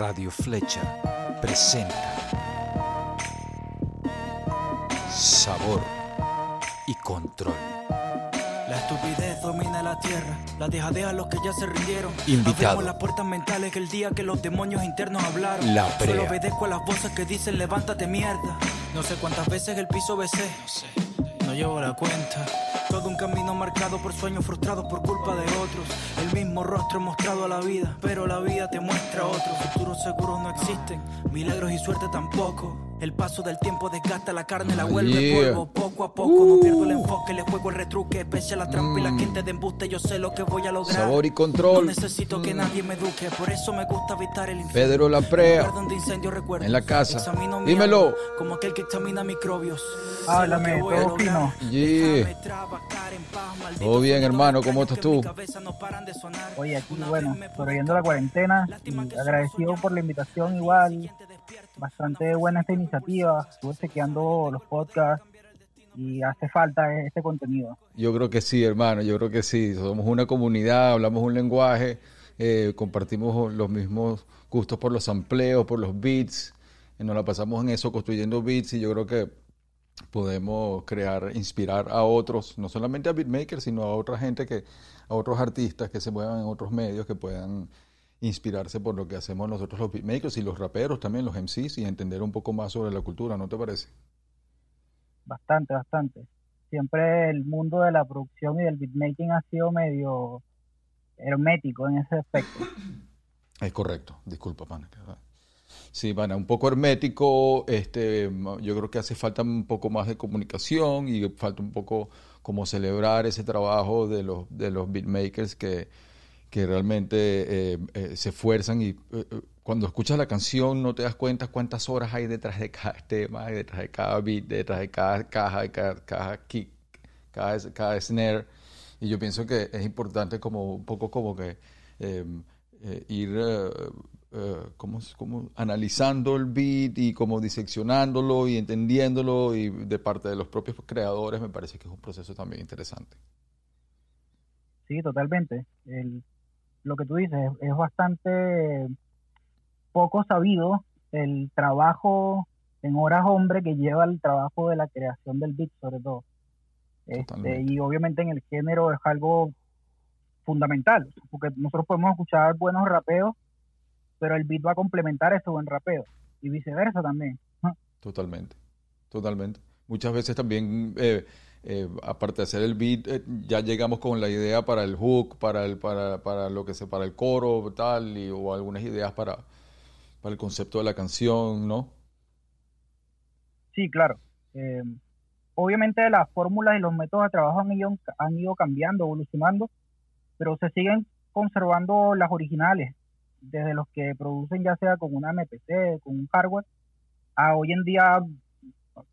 Radio Flecha presenta Sabor y Control. La estupidez domina la tierra, la dejadea a los que ya se rindieron. Invitado. Abrimos las puertas mentales el día que los demonios internos hablaron. La Solo Brea. obedezco a las voces que dicen levántate mierda. No sé cuántas veces el piso besé, no sé, no llevo la cuenta. Todo un camino marcado por sueños frustrados por culpa de otros. El mismo rostro mostrado a la vida, pero la vida te muestra otro. Futuros seguros no existen, milagros y suerte tampoco. El paso del tiempo desgasta la carne, la vuelve Yeah. polvo. Poco a poco no pierdo el enfoque, le juego el retruque. Pese a la trampa y la gente de embuste, yo sé lo que voy a lograr. Sabor y No Control. necesito que nadie me eduque, por eso me gusta evitar el infierno. Pedro incendio recuerdos. En la casa. Examino mi Dímelo. alma, Como aquel que examina microbios. Háblame, todo fino. Yeah. Todo bien, hermano, ¿cómo estás tú? cabeza no paran de sonar. Oye, aquí Una bueno, sobreviviendo la cuarentena Lástima y agradecido por la invitación igual, bastante buena esta iniciativa, estuve chequeando los podcasts y hace falta este contenido. Yo creo que sí, hermano, yo creo que sí. Somos una comunidad, hablamos un lenguaje, eh, compartimos los mismos gustos por los amplios, por los beats. nos la pasamos en eso, construyendo beats, y yo creo que podemos crear, inspirar a otros, no solamente a beatmakers, sino a otra gente que, a otros artistas que se muevan en otros medios, que puedan inspirarse por lo que hacemos nosotros los beatmakers y los raperos también, los MCs, y entender un poco más sobre la cultura, ¿no te parece? Bastante, bastante. Siempre el mundo de la producción y del beatmaking ha sido medio hermético en ese aspecto. Es correcto, disculpa, pana. Sí, pana, un poco hermético, este, yo creo que hace falta un poco más de comunicación y falta un poco como celebrar ese trabajo de los, de los beatmakers que, que realmente eh, eh, se esfuerzan y eh, cuando escuchas la canción no te das cuenta cuántas horas hay detrás de cada tema, detrás de cada beat, detrás de cada caja, de cada, cada kick, cada, cada snare. Y yo pienso que es importante como un poco como que eh, ir como, como analizando el beat y como diseccionándolo y entendiéndolo y de parte de los propios creadores me parece que es un proceso también interesante. Sí, totalmente. Lo que tú dices es, bastante poco sabido el trabajo en horas hombre que lleva el trabajo de la creación del beat, sobre todo. Este, y obviamente en el género es algo fundamental, porque nosotros podemos escuchar buenos rapeos, pero el beat va a complementar ese buen rapeo, y viceversa también. Totalmente, totalmente. Muchas veces también, eh, eh, aparte de hacer el beat, eh, ya llegamos con la idea para el hook, para el, para, para lo que se, para el coro, tal, y, o algunas ideas para, para el concepto de la canción, ¿no? Sí, claro. Eh, obviamente las fórmulas y los métodos de trabajo han ido, han ido cambiando, evolucionando, pero se siguen conservando las originales, desde los que producen ya sea con una MPC, con un hardware, a hoy en día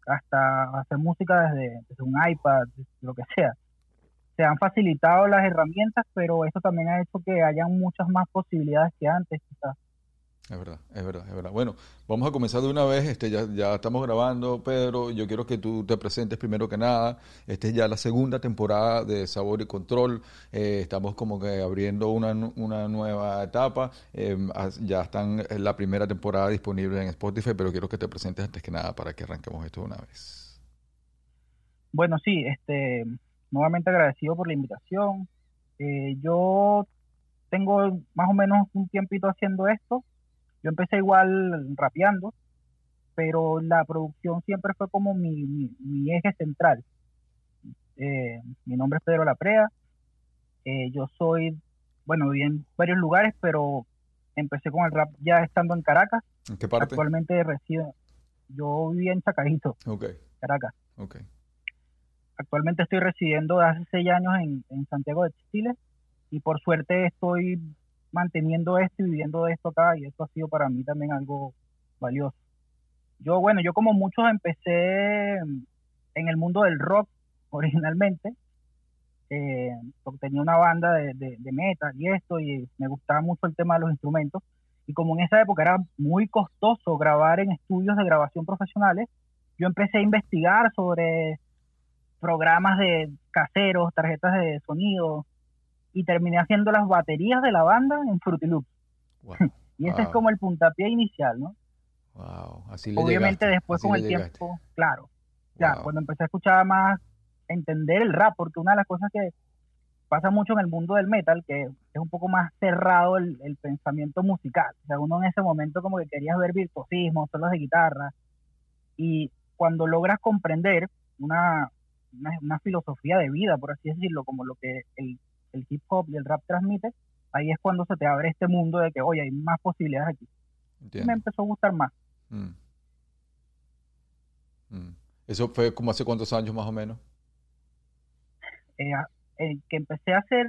hasta hacer música desde, desde un iPad, lo que sea. Se han facilitado las herramientas, pero eso también ha hecho que hayan muchas más posibilidades que antes, quizás. Es verdad, es verdad, es verdad. Bueno, vamos a comenzar de una vez. Este, ya, estamos grabando, Pedro. Yo quiero que tú te presentes primero que nada. Esta es ya la segunda temporada de Sabor y Control. Eh, estamos como que abriendo una, una nueva etapa. Eh, as- ya están en la primera temporada disponible en Spotify, pero quiero que te presentes antes que nada para que arranquemos esto de una vez. Bueno, sí, este, nuevamente agradecido por la invitación. Eh, yo tengo más o menos un tiempito haciendo esto. Yo empecé igual rapeando, pero la producción siempre fue como mi, mi, mi eje central. Eh, mi nombre es Pedro Laprea. Eh, yo soy, bueno, viví en varios lugares, pero empecé con el rap ya estando en Caracas. ¿En qué parte? Actualmente resido, yo vivía en Chacarito, Ok, Caracas. ok. Actualmente estoy residiendo desde hace seis años en, en Santiago de Chile y por suerte estoy manteniendo esto y viviendo de esto acá y esto ha sido para mí también algo valioso. Yo, bueno, yo como muchos empecé en el mundo del rock originalmente, eh, porque tenía una banda de, de, de metal y esto y me gustaba mucho el tema de los instrumentos y como en esa época era muy costoso grabar en estudios de grabación profesionales, yo empecé a investigar sobre programas de caseros, tarjetas de sonido, y terminé haciendo las baterías de la banda en Fruity Loops. Wow. Y ese es como el puntapié inicial, ¿no? Wow, así le Obviamente después con el tiempo, claro, ya, cuando empecé a escuchar más, entender el rap, porque una de las cosas que pasa mucho en el mundo del metal, que es un poco más cerrado el, pensamiento musical. O sea, uno en ese momento como que querías ver virtuosismo, solos de guitarra, y cuando logras comprender una, una, filosofía de vida, por así decirlo, como lo que el, hip hop y el rap transmite, ahí es cuando se te abre este mundo de que, oye, hay más posibilidades aquí. Y me empezó a gustar más. Mm. Mm. ¿Eso fue como hace cuántos años más o menos? Eh, que empecé a hacer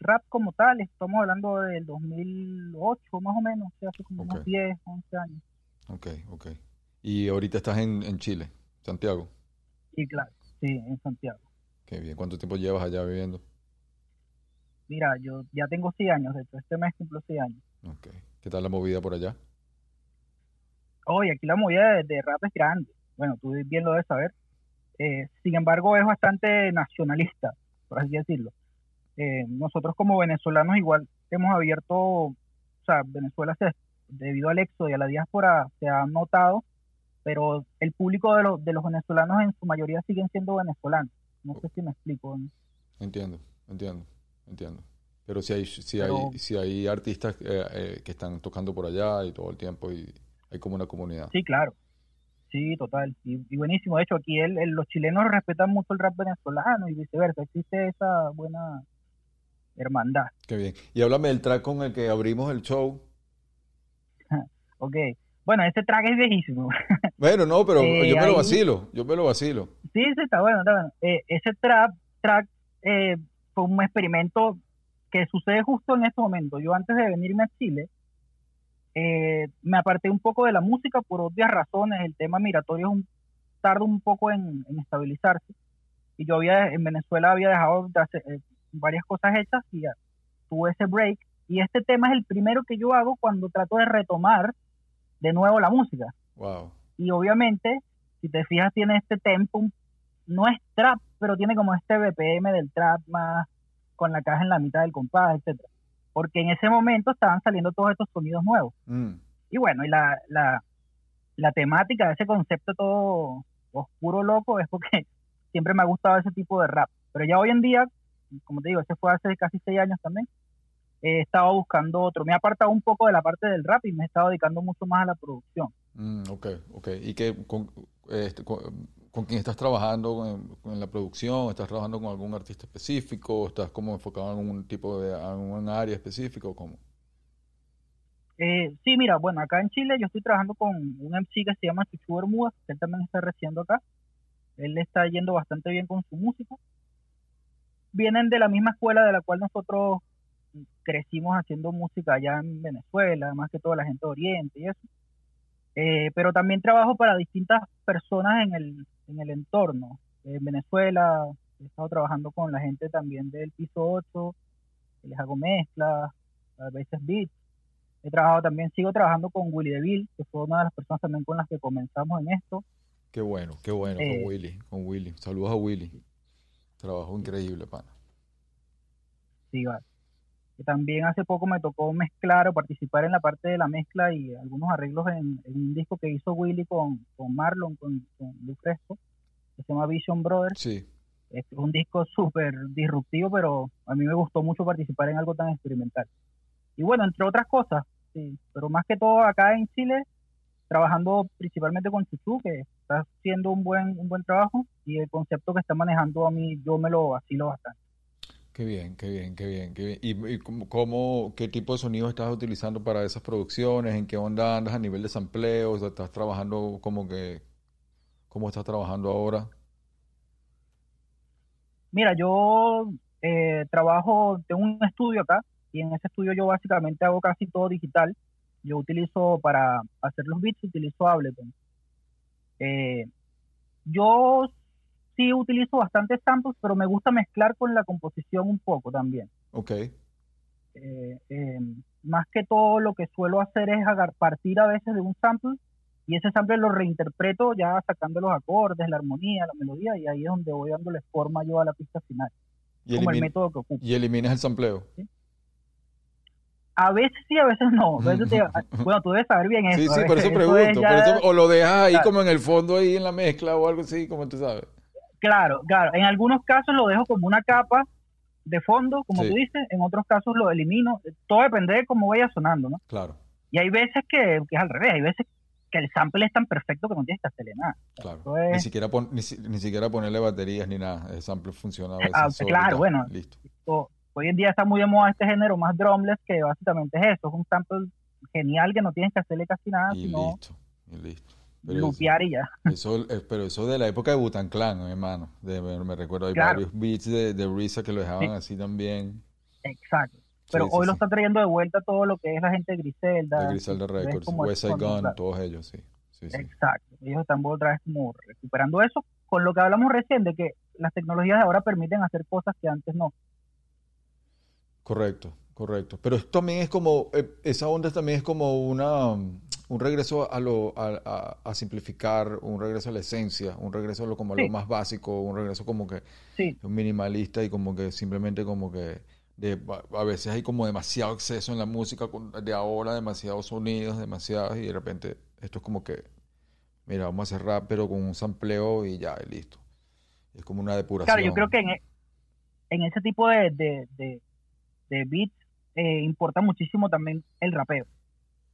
rap como tal, estamos hablando del 2008 más o menos, hace como unos 10, 11 años. Ok, ok. ¿Y ahorita estás en, en Chile, Santiago? Sí, claro, sí, en Santiago. Qué bien. ¿Cuánto tiempo llevas allá viviendo? Mira, yo ya tengo 6 años, de hecho, este mes cumplo 6 años. ¿Qué tal la movida por allá? Oye, aquí la movida de, rap es grande. Bueno, tú bien lo debes saber. Eh, sin embargo, es bastante nacionalista por así decirlo. Eh, nosotros como venezolanos igual hemos abierto, o sea, Venezuela se, debido al éxodo y a la diáspora se ha notado, pero el público de, los de los venezolanos en su mayoría siguen siendo venezolanos. No sé si me explico. Entiendo, entiendo, entiendo. Pero si hay, si hay, si hay artistas eh, eh, que están tocando por allá y todo el tiempo y hay como una comunidad. Sí, claro. Sí, total. Y, buenísimo. De hecho, aquí el, los chilenos respetan mucho el rap venezolano y viceversa. Existe esa buena hermandad. Qué bien. Y háblame del track con el que abrimos el show. ok. Bueno, ese track es viejísimo. bueno, no, pero eh, yo me lo vacilo. Yo me lo vacilo. Sí, sí, está bueno. Está bueno. Eh, ese trap, track eh, fue un experimento que sucede justo en este momento. Yo antes de venirme a Chile, eh, me aparté un poco de la música por obvias razones. El tema migratorio es un, tarda un poco en, estabilizarse. Y yo había en Venezuela había dejado de hacer eh, varias cosas hechas y ya, tuve ese break. Y este tema es el primero que yo hago cuando trato de retomar de nuevo la música. Y obviamente, si te fijas, tiene este tempo, no es trap, pero tiene como este BPM del trap más con la caja en la mitad del compás, etcétera porque en ese momento estaban saliendo todos estos sonidos nuevos. Mm. Y bueno, y la, la, la temática de ese concepto todo oscuro, loco, es porque siempre me ha gustado ese tipo de rap. Pero ya hoy en día, como te digo, ese fue hace casi seis años también, he estado buscando otro. Me he apartado un poco de la parte del rap y me he estado dedicando mucho más a la producción. Mm, ok, ok. ¿Y con, este, con quién estás trabajando en, la producción? ¿Estás trabajando con algún artista específico? ¿Estás como enfocado en un tipo de, un área específica o cómo? Eh, sí, mira, bueno, acá en Chile yo estoy trabajando con un MC que se llama Chuchu Bermuda, que él también está recibiendo acá. Él está yendo bastante bien con su música. Vienen de la misma escuela de la cual nosotros crecimos haciendo música allá en Venezuela, más que toda la gente de Oriente y eso. Eh, pero también trabajo para distintas personas en el, en el entorno. En Venezuela he estado trabajando con la gente también del piso 8, les hago mezclas, a veces beats. He trabajado también, sigo trabajando con Willy DeVille, que fue una de las personas también con las que comenzamos en esto. Qué bueno, qué bueno con eh, Willy, con Willy. Saludos a Willy. Trabajo increíble, pana. Sí, vale. También hace poco me tocó mezclar o participar en la parte de la mezcla y algunos arreglos en, un disco que hizo Willy con, Marlon, con, con Fresco, que se llama Vision Brothers. Sí. Es un disco súper disruptivo, pero a mí me gustó mucho participar en algo tan experimental. Y bueno, entre otras cosas, sí, pero más que todo acá en Chile, trabajando principalmente con Chuchu, que está haciendo un buen, un buen trabajo, y el concepto que está manejando a mí, yo me lo vacilo bastante. Qué bien, qué bien, qué bien, qué bien. ¿Y, cómo, qué tipo de sonido estás utilizando para esas producciones? ¿En qué onda andas a nivel de sampleo? ¿Estás trabajando como que, cómo estás trabajando ahora? Mira, yo eh, trabajo, tengo un estudio acá y en ese estudio yo básicamente hago casi todo digital. Yo utilizo para hacer los beats, utilizo Ableton. Eh, yo sí utilizo bastantes samples, pero me gusta mezclar con la composición un poco también. Ok. Eh, eh, más que todo lo que suelo hacer es partir a veces de un sample y ese sample lo reinterpreto ya sacando los acordes, la armonía, la melodía y ahí es donde voy dándole forma yo a la pista final. Y como el método que ocupo. ¿Y eliminas el sampleo? A veces sí, a veces no. bueno, tú debes saber bien eso. Sí, sí, por eso pregunto. o lo dejas ahí como en el fondo, ahí en la mezcla o algo así, como tú sabes. Claro, claro. En algunos casos lo dejo como una capa de fondo, como tú dices. En otros casos lo elimino. Todo depende de cómo vaya sonando, ¿no? Claro. Y hay veces que, que es al revés. Hay veces que el sample es tan perfecto que no tienes que hacerle nada. Claro. Ni, siquiera ni, siquiera ponerle baterías ni nada. El sample funciona. A ah, claro, bueno. Listo. hoy en día está muy de moda este género más drumless que básicamente es eso. Es un sample genial que no tienes que hacerle casi nada. Y sino listo. Y listo. Lupear y ya. Eso, eh, pero eso de la época de Butan Clan, hermano. De, me, recuerdo, hay varios beats de, de Risa que lo dejaban así también. Exacto. Pero hoy lo está trayendo de vuelta todo lo que es la gente de Griselda. De Griselda Records, West Side Gun, todos ellos, sí. Exacto. Ellos están otra vez como recuperando eso, con lo que hablamos recién de que las tecnologías de ahora permiten hacer cosas que antes no. Correcto, correcto. Pero esto también es como, eh, esa onda también es como una, un regreso a, lo, a, a, simplificar, un regreso a la esencia, un regreso a lo, como lo más básico, un regreso como que minimalista y como que simplemente como que a veces hay como demasiado exceso en la música de ahora, demasiados sonidos, demasiados, y de repente esto es como que, mira, vamos a hacer rap, pero con un sampleo y ya, y listo. Es como una depuración. Claro, yo creo que en, e, ese tipo de, de, de, beats eh, importa muchísimo también el rapeo,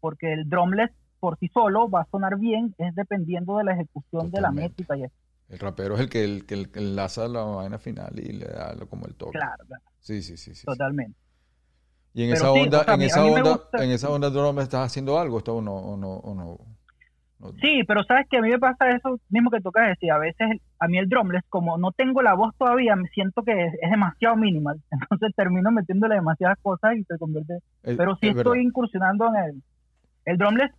porque el drumless por sí solo va a sonar bien, es dependiendo de la ejecución de la métrica y eso. El rapero es el que, el, que, enlaza la vaina final y le da como el toque. Claro, claro. Sí, sí, sí. sí Totalmente. Y en esa onda, en esa onda, en esa onda no me estás haciendo algo, esto o no, o no, o no, Sí, pero sabes que a mí me pasa eso mismo que tocas decir, a veces a mí el drumless, como no tengo la voz todavía, me siento que es, demasiado minimal, entonces termino metiéndole demasiadas cosas y se convierte, pero sí estoy incursionando en el, el drumless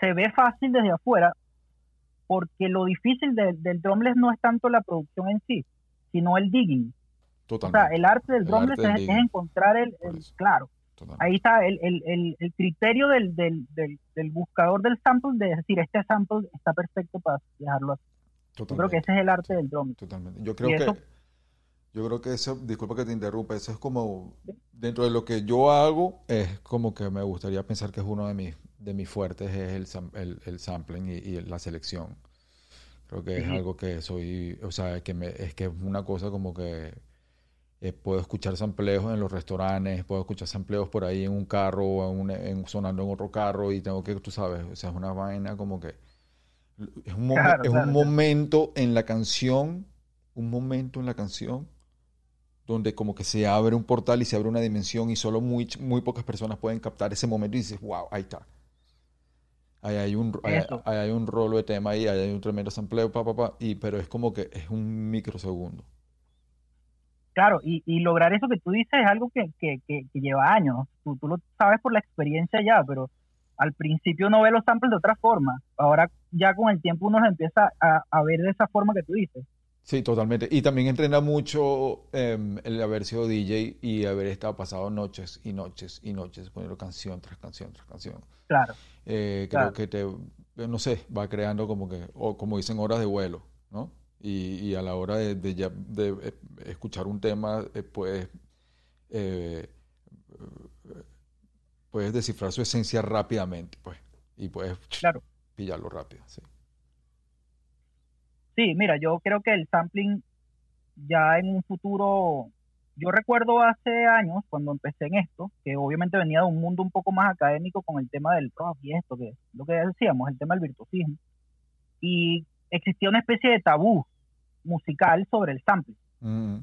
se ve fácil desde afuera, porque lo difícil del drumless no es tanto la producción en sí, sino el digging. Totalmente. O sea, el arte del drumless es, encontrar el, claro. Ahí está el, el, el, criterio del, del, del, buscador del sample de decir, este sample está perfecto para dejarlo así. Yo creo que ese es el arte del drum. Totalmente. Yo creo que yo creo que eso, disculpa que te interrumpa, eso es como dentro de lo que yo hago es como que me gustaría pensar que es uno de mis de mis fuertes es el, el, el sampling y, la selección. Creo que es algo que soy, o sea, que me, es que es una cosa como que eh, puedo escuchar sampleos en los restaurantes, puedo escuchar sampleos por ahí en un carro, o en, sonando en otro carro y tengo que, tú sabes, o sea, es una vaina como que es un, es un momento en la canción, un momento en la canción donde como que se abre un portal y se abre una dimensión y solo muy, muy pocas personas pueden captar ese momento y dices, wow, ahí está. Ahí hay un, hay, un rolo de tema ahí, hay un tremendo sampleo, pa, pa, pa, y, pero es como que es un microsegundo. Claro, y, y lograr eso que tú dices es algo que, que, que, lleva años. Tú, tú, lo sabes por la experiencia ya, pero al principio uno ve los samples de otra forma. Ahora ya con el tiempo uno los empieza a, a ver de esa forma que tú dices. Sí, totalmente. Y también entrena mucho eh, el haber sido DJ y haber estado pasado noches y noches y noches poniendo canción tras canción tras canción. Claro. Eh, creo que te, no sé, va creando como que, o como dicen, horas de vuelo, ¿no? Y, a la hora de, de, de eh, escuchar un tema, eh, puedes, eh, puedes descifrar su esencia rápidamente, pues, y puedes pillarlo rápido, sí. Sí, mira, yo creo que el sampling ya en un futuro, yo recuerdo hace años cuando empecé en esto, que obviamente venía de un mundo un poco más académico con el tema del rock y esto, que lo que decíamos, el tema del virtuosismo. Y existía una especie de tabú musical sobre el sample. Mm.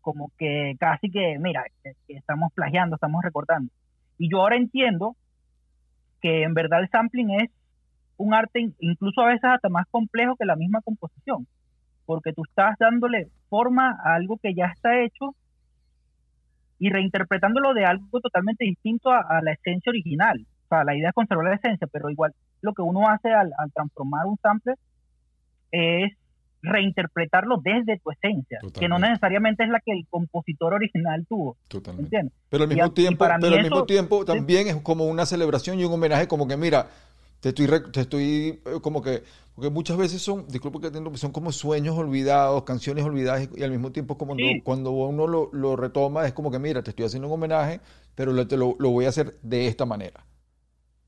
Como que casi que, mira, estamos plagiando, estamos recortando. Y yo ahora entiendo que en verdad el sampling es un arte incluso a veces hasta más complejo que la misma composición, porque tú estás dándole forma a algo que ya está hecho y reinterpretándolo de algo totalmente distinto a, la esencia original. O sea, la idea es conservar la esencia, pero igual lo que uno hace al, al transformar un sample es reinterpretarlo desde tu esencia, que no necesariamente es la que el compositor original tuvo. Totalmente. Pero al mismo tiempo, pero al mismo tiempo también es como una celebración y un homenaje, como que mira, Te estoy, te estoy eh, como que, porque muchas veces son, disculpa que son como sueños olvidados, canciones olvidadas y, al mismo tiempo como cuando uno lo, lo, retoma es como que mira, te estoy haciendo un homenaje, pero lo, te lo, lo voy a hacer de esta manera.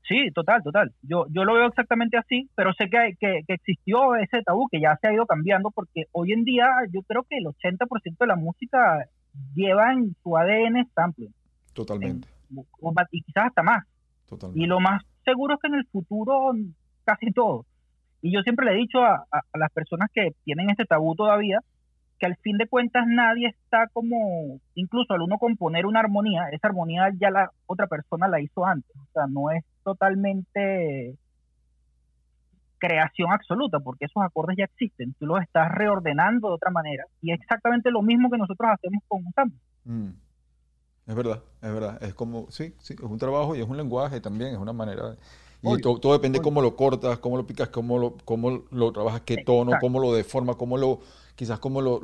Sí, total, total. Yo, yo lo veo exactamente así, pero sé que, que, que, existió ese tabú que ya se ha ido cambiando porque hoy en día yo creo que el 80% de la música lleva en su ADN sampling. Totalmente. y quizás hasta más. Totalmente. Y lo más seguro es que en el futuro casi todo. Y yo siempre le he dicho a, a las personas que tienen este tabú todavía, que al fin de cuentas nadie está como, incluso al uno componer una armonía, esa armonía ya la otra persona la hizo antes, o sea, no es totalmente creación absoluta, porque esos acordes ya existen, tú los estás reordenando de otra manera, y es exactamente lo mismo que nosotros hacemos con un sample. Mm. Es verdad, es verdad, es como, sí, sí, es un trabajo y es un lenguaje también, es una manera... Y todo, depende cómo lo cortas, cómo lo picas, cómo lo, cómo lo trabajas, qué tono, cómo lo deforma, cómo lo quizás cómo lo,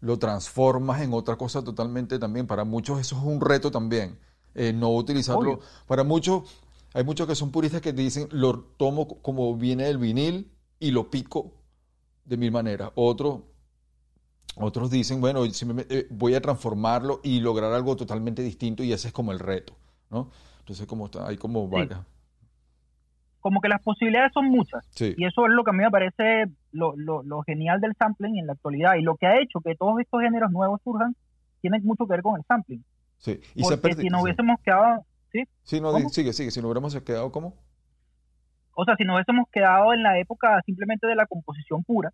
lo, transformas en otra cosa totalmente también. Para muchos eso es un reto también, eh, no utilizarlo. Para muchos, hay muchos que son puristas que dicen, lo tomo como viene el vinil y lo pico de mil maneras. Otros, otros dicen, bueno, eh, voy a transformarlo y lograr algo totalmente distinto y ese es como el reto, ¿no? Entonces, como está, hay como varias como que las posibilidades son muchas. Y eso es lo que a mí me parece lo, lo, genial del sampling en la actualidad. Y lo que ha hecho que todos estos géneros nuevos surjan tiene mucho que ver con el sampling. Sí. Y Porque si nos hubiésemos quedado... ¿sí? Sí, no, sigue, sigue. Si nos hubiéramos quedado, ¿cómo? O sea, si nos hubiésemos quedado en la época simplemente de la composición pura,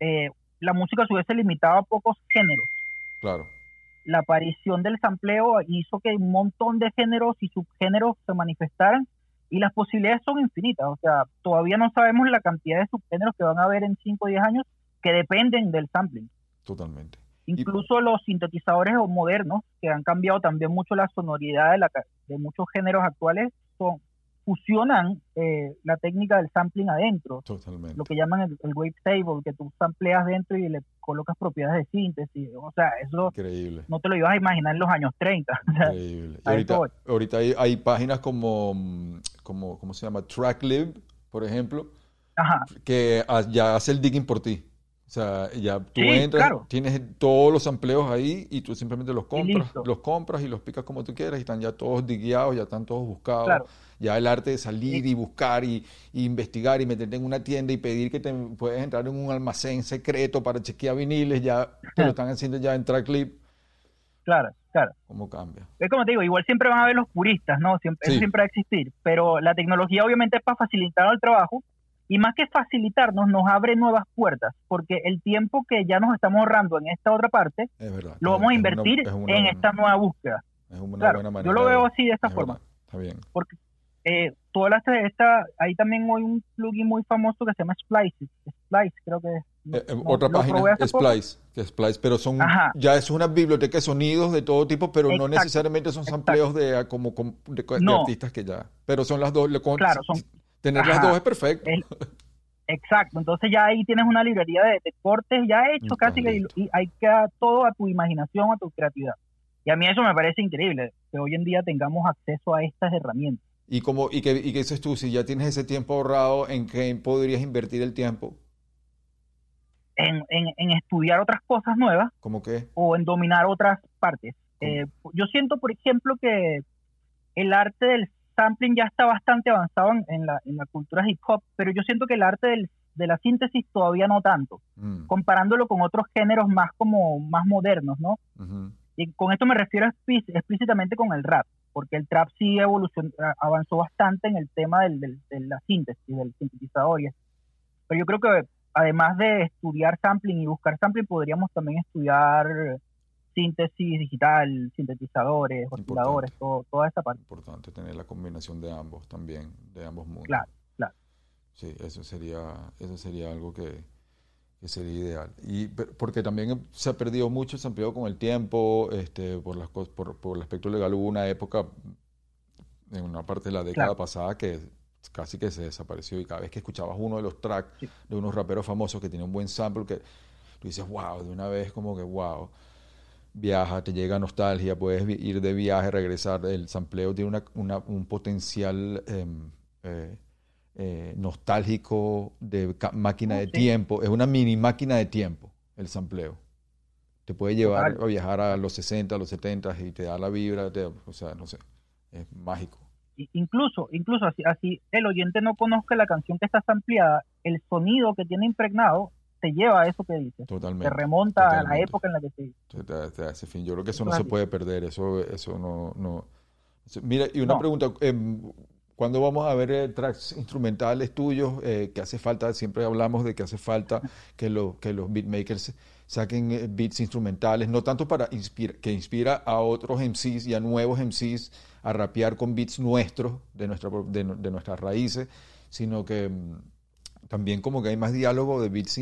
eh, la música se hubiese limitado a pocos géneros. Claro. La aparición del sampleo hizo que un montón de géneros y subgéneros se manifestaran y las posibilidades son infinitas, o sea, todavía no sabemos la cantidad de subgéneros que van a haber en 5 o 10 años que dependen del sampling. Totalmente. Incluso los sintetizadores modernos, que han cambiado también mucho la sonoridad de, la, de muchos géneros actuales, son, fusionan eh, la técnica del sampling adentro. Totalmente. Lo que llaman el, wave wavetable, que tú sampleas dentro y le colocas propiedades de síntesis. O sea, eso Increíble. no te lo ibas a imaginar en los años 30. Increíble. ahorita, ahorita hay, páginas como, como, ¿cómo se llama? Tracklib, por ejemplo, que ya hace el digging por ti. O sea, ya tú entras, tienes todos los empleos ahí y tú simplemente los compras, los compras y los picas como tú quieras y están ya todos digueados, ya están todos buscados. Ya el arte de salir y buscar y, investigar y meterte en una tienda y pedir que te puedes entrar en un almacén secreto para chequear viniles, ya te lo están haciendo ya en Tracklip. Claro, claro. ¿Cómo cambia? Es como te digo, igual siempre van a haber los puristas, ¿no? Siempre, Eso siempre va a existir, pero la tecnología obviamente es para facilitar el trabajo y más que facilitarnos, nos abre nuevas puertas, porque el tiempo que ya nos estamos ahorrando en esta otra parte, lo vamos a invertir en esta nueva búsqueda. Es una buena manera yo lo veo así de esta forma. está bien. Porque eh, hablaste de esta, ahí también hay un plugin muy famoso que se llama Splice, Splice creo que es. Eh, eh, otra página, Splice, que Splice, pero son, ya es una biblioteca de sonidos de todo tipo, pero no necesariamente son sampleos de, como, de, artistas que ya, pero son las dos, claro, son, Tener las dos es perfecto. exacto, entonces ya ahí tienes una librería de, cortes ya hecho casi que y hay que todo a tu imaginación, a tu creatividad. Y a mí eso me parece increíble, que hoy en día tengamos acceso a estas herramientas. ¿Y, como, y, qué, y qué dices tú? Si ya tienes ese tiempo ahorrado, ¿en qué podrías invertir el tiempo? En, en, estudiar otras cosas nuevas. ¿Cómo qué? O en dominar otras partes. Eh, yo siento, por ejemplo, que el arte del sampling ya está bastante avanzado en, la, en la cultura hip hop, pero yo siento que el arte del, de la síntesis todavía no tanto, mm. comparándolo con otros géneros más como más modernos, ¿no? Y con esto me refiero explícitamente con el rap, porque el trap sí evolucionó, avanzó bastante en el tema del, de la síntesis, del sintetizador. Y pero yo creo que además de estudiar sampling y buscar sampling, podríamos también estudiar síntesis digital, sintetizadores, osciladores, todo, toda esa parte. Importante tener la combinación de ambos también, de ambos mundos. Claro, claro. Sí, eso sería, eso sería algo que, sería ideal. Y porque también se ha perdido mucho, se ha perdido con el tiempo, este, por las por, por el aspecto legal hubo una época en una parte de la década pasada que casi que se desapareció y cada vez que escuchabas uno de los tracks de unos raperos famosos que tenía un buen sample que tú dices wow de una vez como que wow viaja, te llega nostalgia, puedes ir de viaje, regresar. El sampleo tiene una, un potencial em, eh, eh, nostálgico de máquina de tiempo. Es una mini máquina de tiempo el sampleo. Te puede llevar a viajar a los 60, a los 70 y te da la vibra, o sea, no sé, es mágico. Incluso, incluso así, así el oyente no conozca la canción que está ampliada, el sonido que tiene impregnado te lleva a eso que dices. Totalmente. Te remonta a la época en la que se fin. Yo creo que eso no se puede perder, eso, eso no, no. Mira, y una pregunta, eh, ¿cuándo vamos a ver eh, tracks instrumentales tuyos? Eh, que hace falta, siempre hablamos de que hace falta que, lo, que los beatmakers saquen eh, beats instrumentales, no tanto para inspirar, que inspira a otros MCs y a nuevos MCs a rapear con beats nuestros, de, nuestra, de, nuestras raíces, sino que mm, también como que hay más diálogo de beats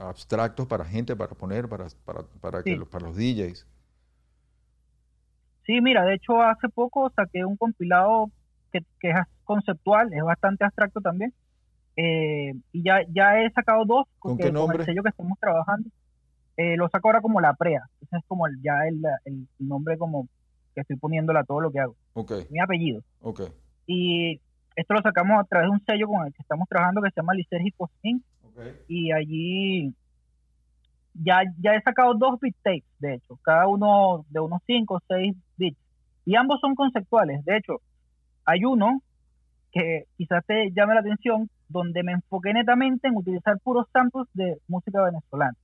abstractos para gente, para poner, para, para, para, que los, para los DJs. Sí, mira, de hecho hace poco saqué un compilado que, que es conceptual, es bastante abstracto también. Eh, y ya, ya he sacado dos ¿Con qué nombre? Con el sello que estamos trabajando. Eh, lo saco ahora como la PREA. Ese es como ya el, el, nombre como que estoy poniéndole a todo lo que hago. Mi apellido. Okay. Y esto lo sacamos a través de un sello con el que estamos trabajando que se llama Lisérgico Inc. Y allí ya, ya he sacado dos beat tapes, de hecho, cada uno de unos 5 o 6 bits. Y ambos son conceptuales. De hecho, hay uno que quizás te llame la atención, donde me enfoqué netamente en utilizar puros samples de música venezolana.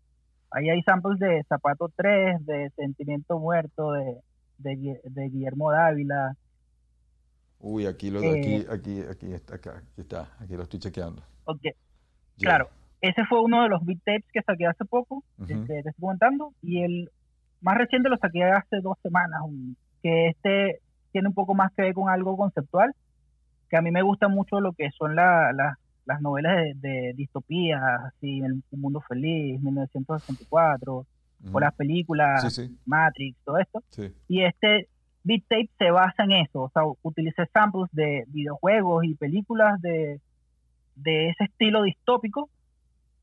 Ahí hay samples de Zapato 3, de Sentimiento Muerto, de, de, Guillermo Dávila. Uy, aquí lo de aquí, eh, aquí, aquí está, acá, aquí está, aquí lo estoy chequeando. Ok, claro, ese fue uno de los beat tapes que saqué hace poco, que te estoy comentando, y el más reciente lo saqué hace dos semanas, que este tiene un poco más que ver con algo conceptual, que a mí me gusta mucho lo que son las las novelas de, distopías, así, en Un Mundo Feliz, 1964, o las películas Matrix, todo esto. Y este beat tape se basa en eso, o sea, utilicé samples de videojuegos y películas de, de ese estilo distópico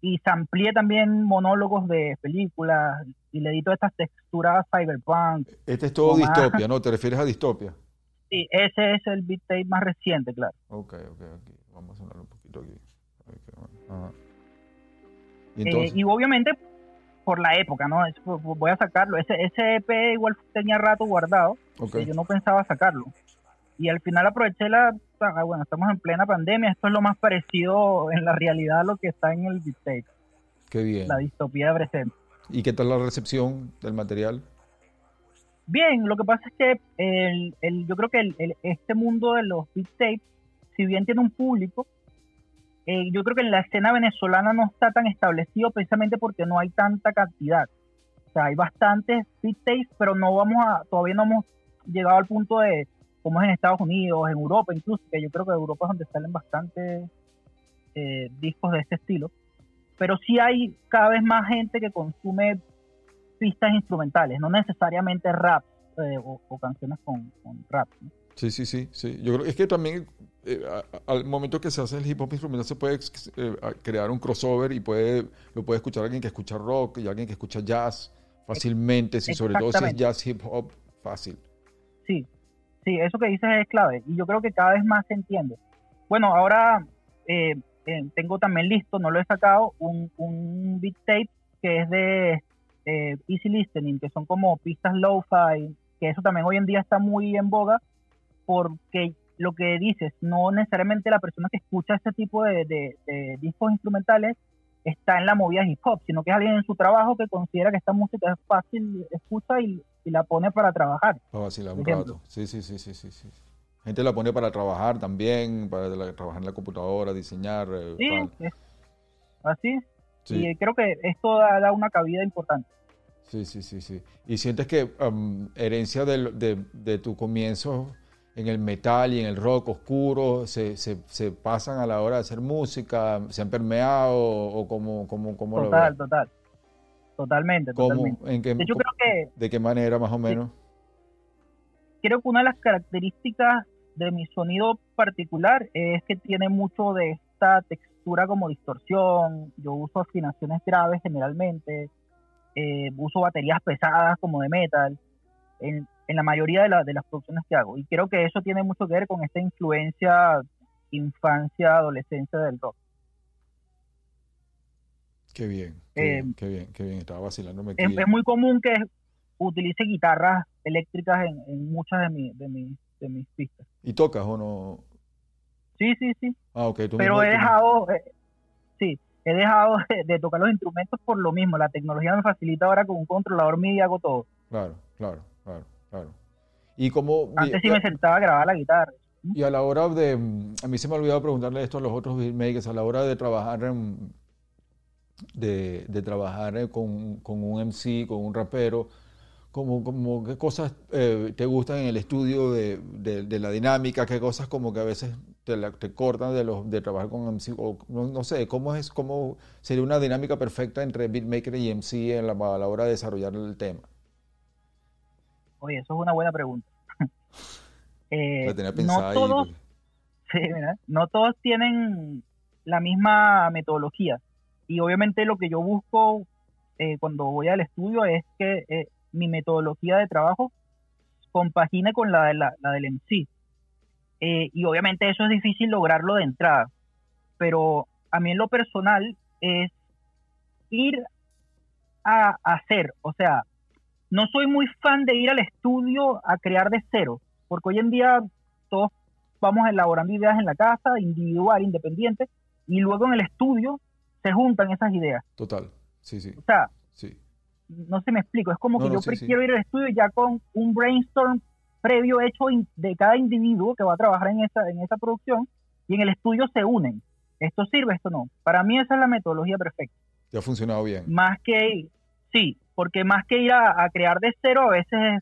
y amplié también monólogos de películas y le di todas estas texturas cyberpunk. Este es todo distopia, ¿no? ¿Te refieres a distopia? Sí, ese es el beat tape más reciente, claro. Ok, ok, ok. Vamos a sonar un poquito aquí. ¿Y, eh, y, obviamente por la época, ¿no? Voy a sacarlo. Ese, ese EP igual tenía rato guardado. Yo no pensaba sacarlo. Y al final aproveché la... Ah, bueno, estamos en plena pandemia. Esto es lo más parecido en la realidad a lo que está en el beat tape. Qué bien. La distopía de presente. ¿Y qué tal la recepción del material? Bien, lo que pasa es que el, el, yo creo que el, este mundo de los beat tapes, si bien tiene un público, eh, yo creo que en la escena venezolana no está tan establecido precisamente porque no hay tanta cantidad. O sea, hay bastantes beat tapes, pero no vamos a, todavía no hemos llegado al punto de como es en Estados Unidos, en Europa incluso, que yo creo que Europa es donde salen bastantes eh, discos de este estilo. Pero sí hay cada vez más gente que consume pistas instrumentales, no necesariamente rap eh, o, canciones con, rap. Sí, sí, sí, sí. Yo creo es que también eh, al momento que se hace el hip hop instrumental se puede eh, crear un crossover y puede lo puede escuchar alguien que escucha rock y alguien que escucha jazz fácilmente, si sobre todo si es jazz hip hop fácil. Sí, sí, eso que dices es clave y yo creo que cada vez más se entiende. Bueno, ahora tengo también listo, no lo he sacado, un, un beat tape que es de eh, easy listening, que son como pistas lo-fi, que eso también hoy en día está muy en boga, porque lo que dices, no necesariamente la persona que escucha este tipo de, discos instrumentales está en la movida hip hop, sino que es alguien en su trabajo que considera que esta música es fácil, escucha y, la pone para trabajar. un rato. Sí, sí, sí, sí, sí, Gente la pone para trabajar también, para trabajar en la computadora, diseñar. Eh, sí, así y creo que esto da, una cabida importante. Sí, sí, sí, sí. ¿Y sientes que um, herencia de, tu comienzo en el metal y en el rock oscuro se, se, pasan a la hora de hacer música? ¿Se han permeado o cómo, cómo, cómo total, lo Total, Totalmente, totalmente. ¿En qué, creo que, ¿De qué manera más o menos? Creo que una de las características de mi sonido particular es que tiene mucho de esta textura como distorsión, yo uso afinaciones graves generalmente, eh, uso baterías pesadas como de metal, en, en la mayoría de, de, las producciones que hago. Y creo que eso tiene mucho que ver con esta influencia infancia, adolescencia del rock. Qué bien, qué, bien, qué bien, qué bien, estaba vacilándome aquí. Es, muy común que utilice guitarras eléctricas en, muchas de, mi, de, de mis pistas. ¿Y tocas o no? Sí, sí, sí. Ah, ok. Pero he dejado, eh, sí, he dejado de, tocar los instrumentos por lo mismo. La tecnología me facilita ahora con un controlador MIDI hago todo. Claro, claro, claro, claro. Y como... Antes sí me sentaba a grabar la guitarra. Y a la hora de... A mí se me ha olvidado preguntarle esto a los otros beatmakers. A la hora de trabajar en, de, de trabajar con, con, un MC, con un rapero, como, como qué cosas eh, te gustan en el estudio de, de, la dinámica, qué cosas como que a veces te, te cortan de los de trabajar con MC, o no, sé, cómo es cómo sería una dinámica perfecta entre beatmaker y MC en la, a la hora de desarrollar el tema. Oye, eso es una buena pregunta. eh, tenía no todos, sí, no todos tienen la misma metodología y obviamente lo que yo busco eh, cuando voy al estudio es que eh, mi metodología de trabajo compagine con la, de la, del MC. Eh, y obviamente eso es difícil lograrlo de entrada, pero a mí en lo personal es ir a, hacer, o sea, no soy muy fan de ir al estudio a crear de cero, porque hoy en día todos vamos elaborando ideas en la casa, individual, independiente, y luego en el estudio se juntan esas ideas. Total, sí, sí. O sea, sí no se me explico, es como que yo quiero ir al estudio ya con un brainstorm previo hecho de cada individuo que va a trabajar en esa, en esa producción y en el estudio se unen. Esto sirve, esto no. Para mí esa es la metodología perfecta. Te ha funcionado bien. Más que, sí, porque más que ir a, crear de cero, a veces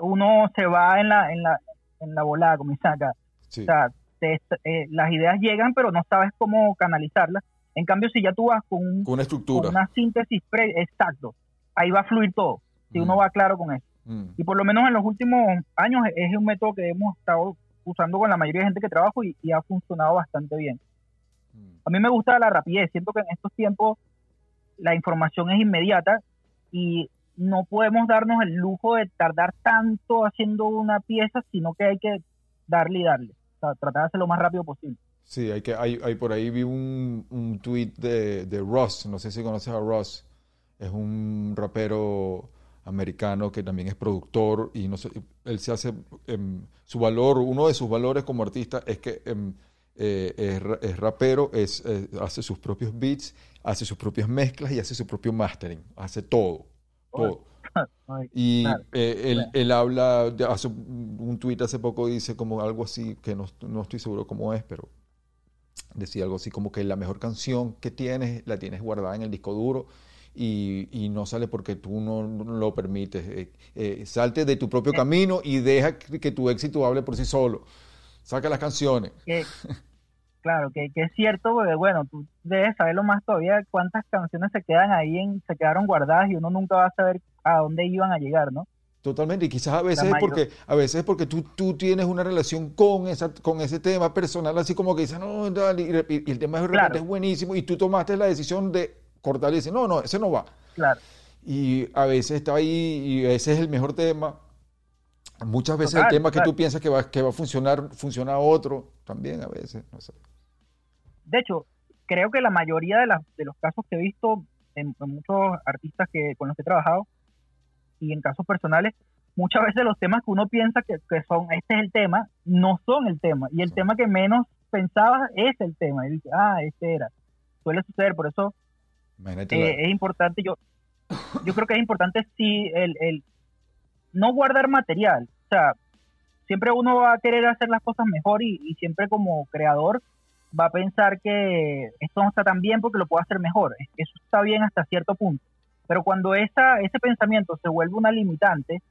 uno se va en la, en la, en la volada, como dice acá. O sea, eh, las ideas llegan, pero no sabes cómo canalizarlas. En cambio, si ya tú vas con, una estructura, una síntesis pre exacto, ahí va a fluir todo, si uno va claro con eso. Mm. Y por lo menos en los últimos años es un método que hemos estado usando con la mayoría de gente que trabajo y, ha funcionado bastante bien. Mm. A mí me gusta la rapidez, siento que en estos tiempos la información es inmediata y no podemos darnos el lujo de tardar tanto haciendo una pieza, sino que hay que darle y darle, o sea, tratar de hacerlo lo más rápido posible. Sí, hay que, hay, hay por ahí vi un, un tweet de, de Ross, no sé si conoces a Ross, es un rapero americano que también es productor y no sé, él se hace, em, su valor, uno de sus valores como artista es que em, eh, es, rapero, es, eh, hace sus propios beats, hace sus propias mezclas y hace su propio mastering, hace todo, todo. Y eh, él, él, habla, hace un tweet hace poco, dice como algo así, que no, no estoy seguro cómo es, pero decía algo así como que la mejor canción que tienes la tienes guardada en el disco duro y, no sale porque tú no, lo permites. Eh, eh, salte de tu propio camino y deja que, tu éxito hable por sí solo. Saca las canciones. claro, que, es cierto, porque bueno, tú debes saberlo más todavía cuántas canciones se quedan ahí, en, se quedaron guardadas y uno nunca va a saber a dónde iban a llegar, ¿no? Totalmente, y quizás a veces es porque, a veces es porque tú, tú tienes una relación con esa, con ese tema personal, así como que dices, no, y, el tema es buenísimo, y tú tomaste la decisión de decir, no, no, ese no va. Claro. Y a veces está ahí, y ese es el mejor tema. Muchas veces el tema que tú piensas que va, que va a funcionar, funciona otro, también a veces, no sé. De hecho, creo que la mayoría de, las, de los casos que he visto en, en muchos artistas que, con los que he trabajado, y en casos personales, muchas veces los temas que uno piensa que, son, este es el tema, no son el tema. Y el tema que menos pensabas es el tema. Y dice, ah, este era. Suele suceder, por eso eh, es importante, yo, yo creo que es importante sí el, el no guardar material. O sea, siempre uno va a querer hacer las cosas mejor y, y siempre como creador va a pensar que esto no está tan bien porque lo puedo hacer mejor. Eso está bien hasta cierto punto. Pero cuando esa, ese pensamiento se vuelve una limitante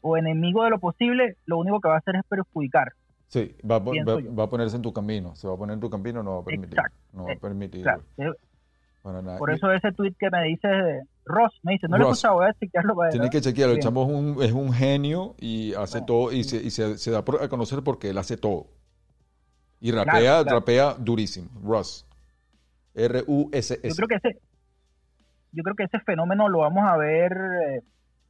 o enemigo de lo posible, lo único que va a hacer es perjudicar. Sí, va a, va, a ponerse en tu camino. Se va a poner en tu camino, no va a permitir. No va a permitir. Por eso ese tweet que me dice Ross, me dice, no lo he escuchado, voy a chequearlo. Tiene que chequearlo, el chamo es un, es un genio y hace todo, y, se, y se, se, da a conocer porque él hace todo. Y rapea, rapea durísimo, Ross. R-U-S-S. Yo creo que ese, yo creo que ese fenómeno lo vamos a ver eh,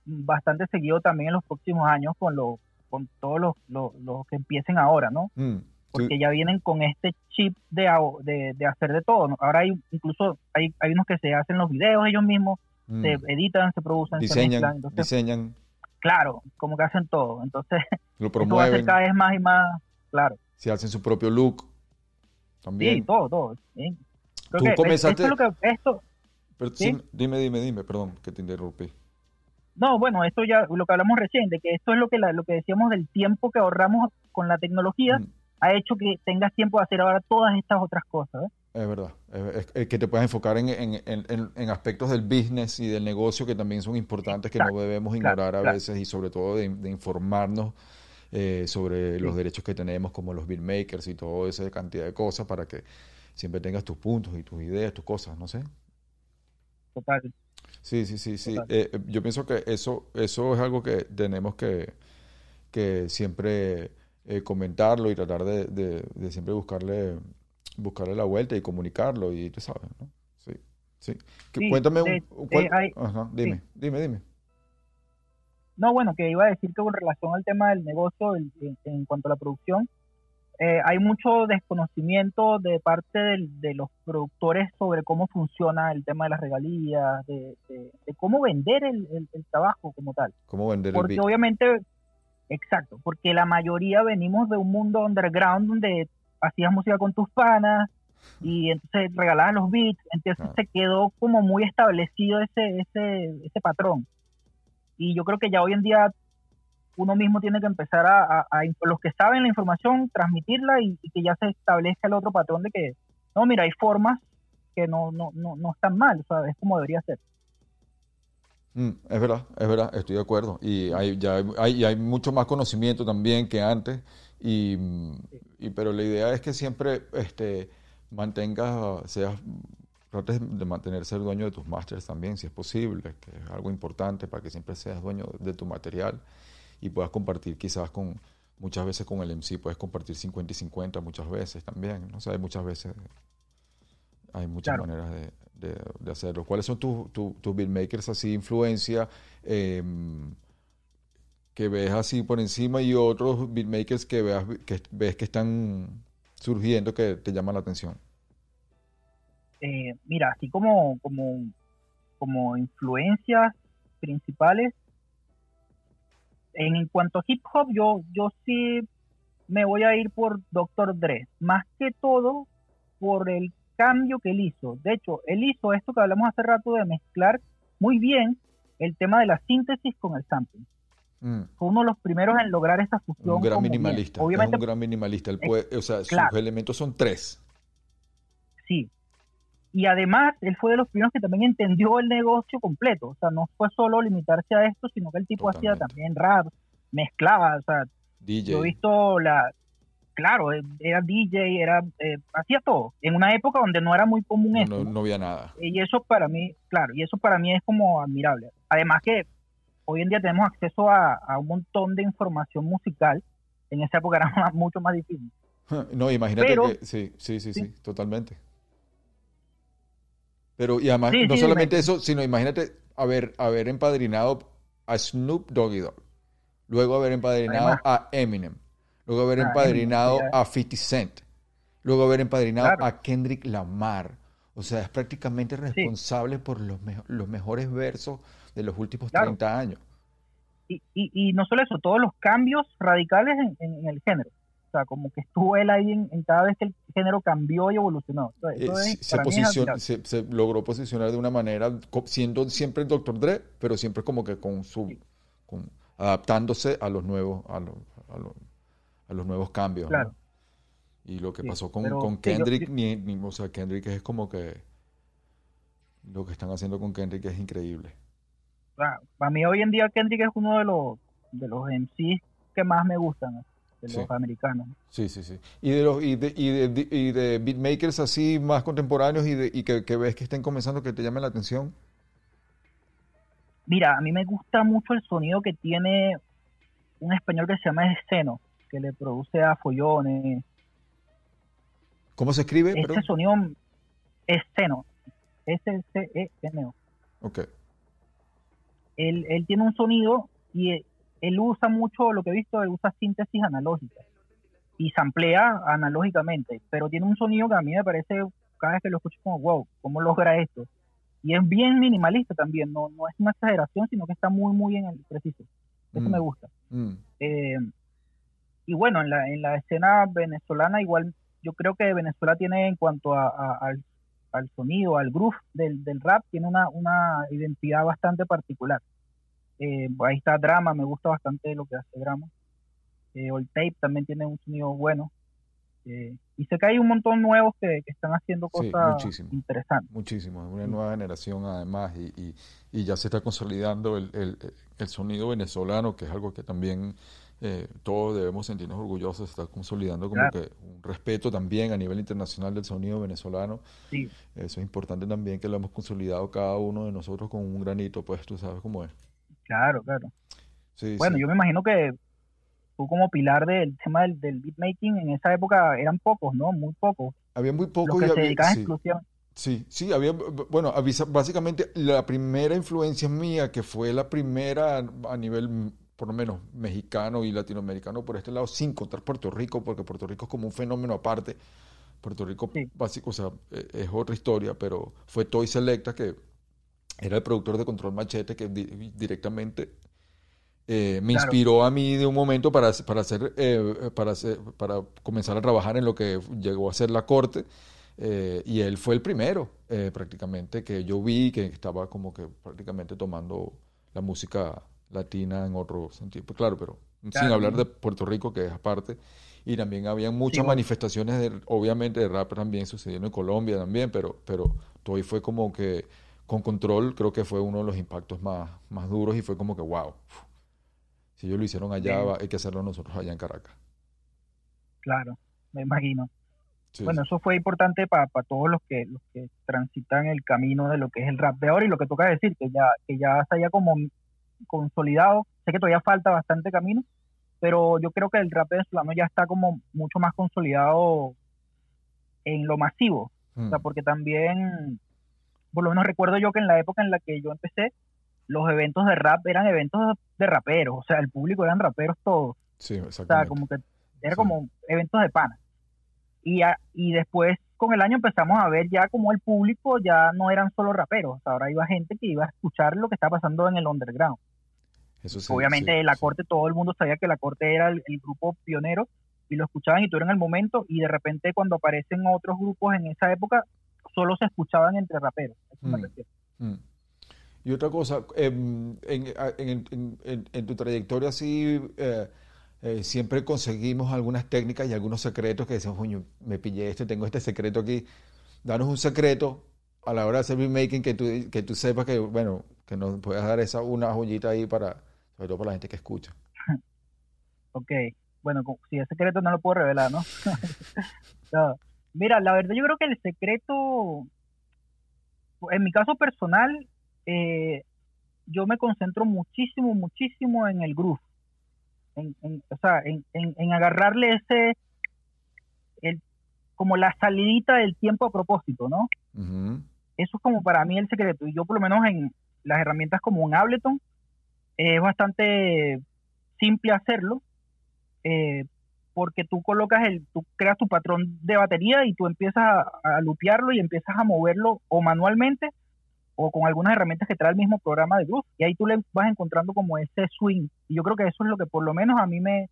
bastante seguido también en los próximos años con, lo, con todos los, los, que empiecen ahora, ¿no? Mm, porque ya vienen con este chip de, de, de hacer de todo. Ahora hay incluso hay, hay unos que se hacen los videos ellos mismos, mm. se editan, se producen, diseñan, se mezclan. diseñan. Claro, como que hacen todo. Entonces, lo promueven. cada vez más y más, claro. Si hacen su propio look, también. Sí, todo, todo. Tú comenzaste... Esto, lo que, esto Dime, dime, dime, perdón, que te interrumpí. No, bueno, esto ya lo que hablamos recién, de que esto es lo que, lo que decíamos del tiempo que ahorramos con la tecnología, mm. Ha hecho que tengas tiempo de hacer ahora todas estas otras cosas. ¿eh? Es verdad, es, que te puedas enfocar en, en, aspectos del business y del negocio que también son importantes, que no debemos ignorar a veces y sobre todo de, informarnos eh, sobre los derechos que tenemos como los beatmakers y toda esa cantidad de cosas para que siempre tengas tus puntos y tus ideas, tus cosas, no sé total. Sí, sí, sí, sí. Eh, yo pienso que eso, eso es algo que tenemos que, que siempre eh, comentarlo y tratar de, de, siempre buscarle, buscarle la vuelta y comunicarlo y tú sabes, ¿no? Sí, sí. cuéntame un, dime, dime, dime. No, bueno, que iba a decir que con relación al tema del negocio, en cuanto a la producción, eh, hay mucho desconocimiento de parte de los productores sobre cómo funciona el tema de las regalías, de, cómo vender el, trabajo como tal. Cómo vender porque obviamente, exacto, porque la mayoría venimos de un mundo underground donde hacías música con tus panas y entonces regalabas los beats, entonces se quedó como muy establecido ese, ese, ese patrón. Y yo creo que ya hoy en día uno mismo tiene que empezar a, los que saben la información, transmitirla y, que ya se establezca el otro patrón de que, no, mira, hay formas que no, no, no, no están mal, o sea, es como debería ser. Mm, es verdad, es verdad, estoy de acuerdo. Y hay, ya hay, hay mucho más conocimiento también que antes, y, y, pero la idea es que siempre este, mantengas, seas, trates de mantener ser dueño de tus másteres también, si es posible, que es algo importante para que siempre seas dueño de tu material y puedas compartir quizás con, muchas veces con el MC, puedes compartir 50 y 50 muchas veces también, ¿no? O sea, hay muchas veces, hay muchas maneras de, de, hacerlo. ¿Cuáles son tus tu, beatmakers así, influencia, em, que ves así por encima y otros beatmakers que, veas, que ves que están surgiendo que te llaman la atención? Eh, mira, así como, como, como influencias principales, en cuanto a hip hop, yo, yo sí me voy a ir por Dr. Dre, más que todo por el cambio que él hizo. De hecho, él hizo esto que hablamos hace rato de mezclar muy bien el tema de la síntesis con el sample. Mm. Fue uno de los primeros en lograr esa fusión. Un gran minimalista. Obviamente, un gran minimalista. o sea, sus elementos son tres. Sí, y además, él fue de los primeros que también entendió el negocio completo. O sea, no fue solo limitarse a esto, sino que el tipo hacía también rap, mezclaba, o sea, yo he visto la... Claro, eh, era DJ, era eh, hacía todo. En una época donde no era muy común esto. No, había nada. Y eso para mí, claro, y eso para mí es como admirable. Además que hoy en día tenemos acceso a, un montón de información musical. En esa época era mucho más difícil. No, imagínate que sí, sí, sí, sí, totalmente. Pero y además, no solamente eso, sino imagínate haber, haber empadrinado a Snoop Doggy Dogg, luego haber empadrinado a Eminem, luego haber empadrinado a 50 Cent, luego haber empadrinado a Kendrick Lamar. O sea, es prácticamente responsable por los, los mejores versos de los últimos 30 años. Y, y, y, no solo eso, todos los cambios radicales en el género como que estuvo él ahí en, cada vez que el género cambió y evolucionó. Eh, se, logró posicionar de una manera, siendo siempre el Dr. Dre, pero siempre como que con su, adaptándose a los nuevos, a los, a los, nuevos cambios. Y lo que pasó con, Kendrick, o sea, Kendrick es como que lo que están haciendo con Kendrick es increíble. Para mí hoy en día Kendrick es uno de los de los MCs que más me gustan de los americanos. Sí, sí, sí. ¿Y de, los, y de, y de, y de beatmakers así más contemporáneos y, de, y que, ves que estén comenzando que te llamen la atención? Mira, a mí me gusta mucho el sonido que tiene un español que se llama Esceno, que le produce a Follones. ¿Cómo se escribe? Ese sonido Esceno. S-C-E-N-O. Ok. Él, él tiene un sonido y él usa mucho, lo que he visto, él usa síntesis analógica. y samplea analógicamente, pero tiene un sonido que a mí me parece, cada vez que lo escucho como, wow, ¿cómo logra esto? Y es bien minimalista también, no, no es una exageración, sino que está muy, muy en el preciso. Eso me mm. gusta. Mm. Eh, y bueno, en la, en la escena venezolana igual yo creo que Venezuela tiene en cuanto a, al, sonido, al groove del, del rap, tiene una, una identidad bastante particular. Eh, ahí está Drama, me gusta bastante lo que hace Drama. Eh, Old Tape también tiene un sonido bueno. Eh, y sé que hay un montón nuevos que, están haciendo cosas interesantes. Muchísimo, una nueva generación además y, y, ya se está consolidando el, el, el, sonido venezolano, que es algo que también eh, todos debemos sentirnos orgullosos, está consolidando como que un respeto también a nivel internacional del sonido venezolano. Sí. Eso es importante también que lo hemos consolidado cada uno de nosotros con un granito, pues tú sabes cómo es. Claro, claro. bueno, yo me imagino que tú como pilar del tema del, del beatmaking en esa época eran pocos, ¿no? Muy pocos. Había muy pocos. que se dedicaban sí. Sí, sí, había, bueno, básicamente la primera influencia mía, que fue la primera a nivel, por lo menos, mexicano y latinoamericano por este lado, sin contar Puerto Rico, porque Puerto Rico es como un fenómeno aparte. Puerto Rico, básico, o sea, e, es otra historia, pero fue Toy Selecta, que era el productor de Control Machete, que directamente eh, me inspiró a mí de un momento para, para, hacer, eh, para, hacer, para comenzar a trabajar en lo que llegó a ser la corte. Eh, y él fue el primero, prácticamente, que yo vi que estaba como que prácticamente tomando la música latina en otro sentido. Pues claro, pero sin hablar de Puerto Rico, que es aparte. Y también había muchas manifestaciones, de, obviamente, de rap también sucediendo en Colombia también, pero, pero todo fue como que con control, creo que fue uno de los impactos más, más duros y fue como que, wow, si ellos lo hicieron allá, hay que hacerlo nosotros allá en Caracas. Claro, me imagino. bueno, eso fue importante para todos los que los que transitan el camino de lo que es el rap de ahora y lo que toca decir, que ya, que ya se haya como consolidado. Sé que todavía falta bastante camino, pero yo creo que el rap venezolano ya está como mucho más consolidado en lo masivo. O sea, mm. porque también, por lo menos recuerdo yo que en la época en la que yo empecé, los eventos de rap eran eventos de raperos, o sea, el público eran raperos todos. Sí, exactamente. O sea, como que era como eventos de pana. Y, y después con el año empezamos a ver ya como el público ya no eran solo raperos, ahora iba gente que iba a escuchar lo que estaba pasando en el underground. Eso sí, Obviamente la corte, todo el mundo sabía que la corte era el, grupo pionero y lo escuchaban y tuvieron el momento y de repente cuando aparecen otros grupos en esa época solo se escuchaban entre raperos. Eso me mm, refiero. Mm. Y otra cosa, em, en, tu trayectoria sí, eh, eh, siempre conseguimos algunas técnicas y algunos secretos que decimos, coño, me pillé esto, tengo este secreto aquí. Danos un secreto a la hora de hacer beatmaking que tú, que tú sepas que, bueno, que nos puedas dar esa una joyita ahí para, sobre todo para la gente que escucha. ok, bueno, si es secreto no lo puedo revelar, ¿no? Mira, la verdad yo creo que el secreto, en mi caso personal, eh, yo me concentro muchísimo, muchísimo en el groove. En, o sea, en, agarrarle ese, el, como la salidita del tiempo a propósito, ¿no? Eso es como para mí el secreto. Y yo por lo menos en las herramientas como un Ableton, es bastante simple hacerlo, eh, porque tú colocas el, tú creas tu patrón de batería y tú empiezas a, a lupearlo y empiezas a moverlo o manualmente o con algunas herramientas que trae el mismo programa de groove y ahí tú le vas encontrando como ese swing y yo creo que eso es lo que por lo menos a mí me,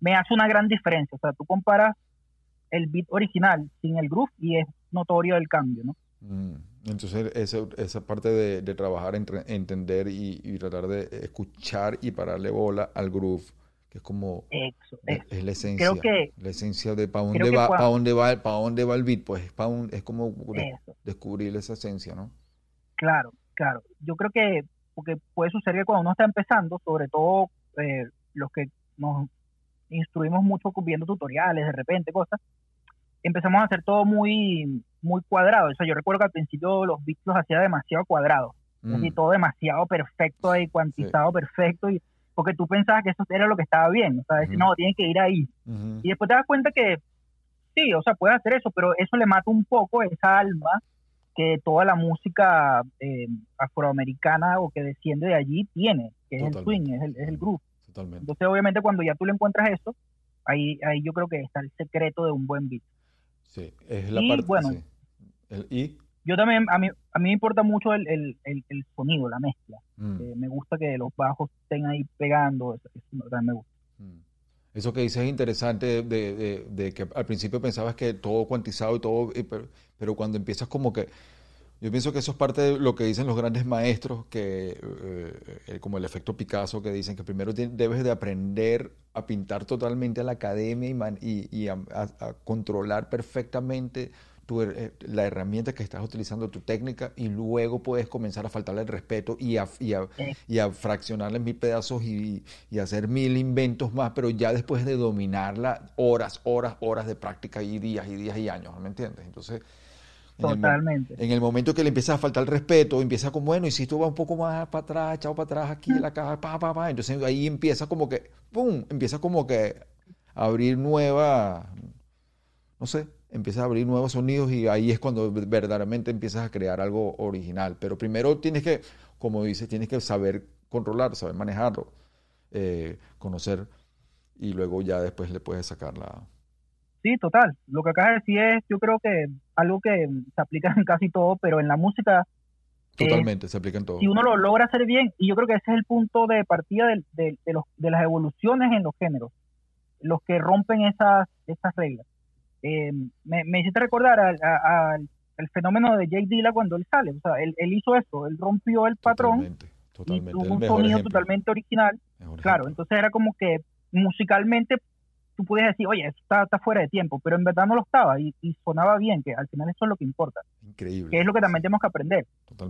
me hace una gran diferencia, o sea, tú comparas el beat original sin el groove y es notorio el cambio, ¿no? Mm, entonces esa, esa parte de, de trabajar, entre, entender y, tratar de escuchar y pararle bola al groove, que es como es, la esencia, creo que, la esencia de para dónde va, para dónde va, para dónde va el beat, pues es como descubrir esa esencia, ¿no? Claro, claro. Yo creo que porque puede suceder que cuando uno está empezando, sobre todo eh, los que nos instruimos mucho viendo tutoriales, de repente cosas, empezamos a hacer todo muy muy cuadrado. O sea, yo recuerdo que al principio los bits los hacía demasiado cuadrados, mm. todo demasiado perfecto y cuantizado perfecto y porque tú pensabas que eso era lo que estaba bien, o sea, decir, no, tiene que ir ahí. Y después te das cuenta que sí, o sea, puedes hacer eso, pero eso le mata un poco esa alma que toda la música eh, afroamericana o que desciende de allí tiene, que es el swing, es el, es el groove. Entonces, obviamente, cuando ya tú le encuentras eso, ahí, ahí yo creo que está el secreto de un buen beat. Sí, es la parte. Bueno, ¿Y? Yo también, a mí, a mí me importa mucho el, el, el, sonido, la mezcla. Mm. Eh, me gusta que los bajos estén ahí pegando, eso, también me gusta. Mm. Eso que dices es interesante, de, de, que al principio pensabas que todo cuantizado y todo, pero, pero, cuando empiezas como que... Yo pienso que eso es parte de lo que dicen los grandes maestros, que eh, como el efecto Picasso, que dicen que primero debes de aprender a pintar totalmente a la academia y, y, a, controlar perfectamente eh, la herramienta que estás utilizando, tu técnica, y luego puedes comenzar a faltarle el respeto y a, y a, y a fraccionarla en mil pedazos y, y, hacer mil inventos más, pero ya después de dominarla, horas, horas, horas de práctica y días y días y años, ¿me entiendes? Entonces... Totalmente. En el, momento que le empieza a faltar el respeto, empieza como, bueno, y si tú vas un poco más para atrás, echado para atrás aquí en la caja, pa, pa, pa, entonces ahí empieza como que, ¡pum! Empieza como que a abrir nueva, no sé, empiezas a abrir nuevos sonidos y ahí es cuando verdaderamente empiezas a crear algo original. Pero primero tienes que, como dices, tienes que saber controlar, saber manejarlo, eh, conocer y luego ya después le puedes sacar la... Sí, total. Lo que acabas de decir es, yo creo que algo que se aplica en casi todo, pero en la música... Totalmente, se aplica en todo. Si uno lo logra hacer bien, y yo creo que ese es el punto de partida de, de, los, de las evoluciones en los géneros, los que rompen esas, esas reglas eh, me, me, hiciste recordar al, fenómeno de Jay Dilla cuando él sale. O sea, él, hizo eso, él rompió el patrón y tuvo un sonido totalmente original. claro, entonces era como que musicalmente tú puedes decir, oye, eso está, fuera de tiempo, pero en verdad no lo estaba y, sonaba bien, que al final eso es lo que importa. Increíble. Que es lo que también tenemos que aprender.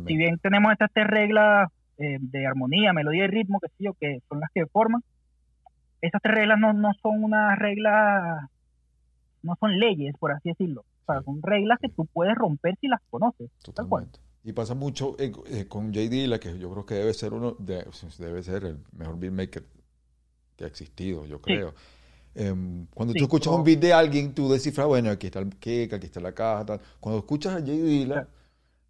Si bien tenemos estas tres reglas eh, de armonía, melodía y ritmo, que sí, que son las que forman, esas tres reglas no, no son unas reglas no son leyes, por así decirlo. O sea, son reglas que tú puedes romper si las conoces. Totalmente. Y pasa mucho eh, eh, con JD, la que yo creo que debe ser uno, de, debe ser el mejor beatmaker que ha existido, yo creo. Em, cuando tú escuchas un beat de alguien, tú descifras, bueno, aquí está el kick, aquí está la caja, tal. Cuando escuchas a JD,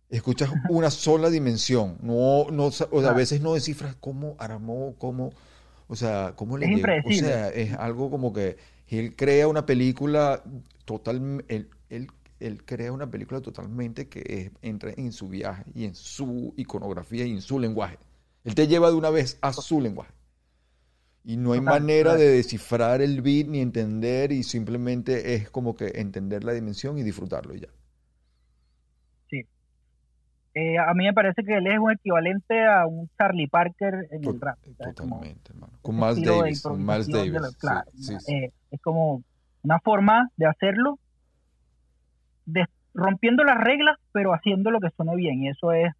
escuchas una sola dimensión. No, no, o sea, a veces no descifras cómo armó, cómo, o sea, cómo le llegó. O sea, es algo como que él crea una película total, él, él, crea una película totalmente que entra en su viaje y en su iconografía y en su lenguaje. Él te lleva de una vez a su lenguaje. Y no hay manera de descifrar el beat ni entender y simplemente es como que entender la dimensión y disfrutarlo y ya. Eh, a mí me parece que él es un equivalente a un Charlie Parker en el rap. Totalmente, hermano. Con Miles Davis. Con Miles Davis. claro, eh, es como una forma de hacerlo, de, rompiendo las reglas, pero haciendo lo que suene bien. Y eso es,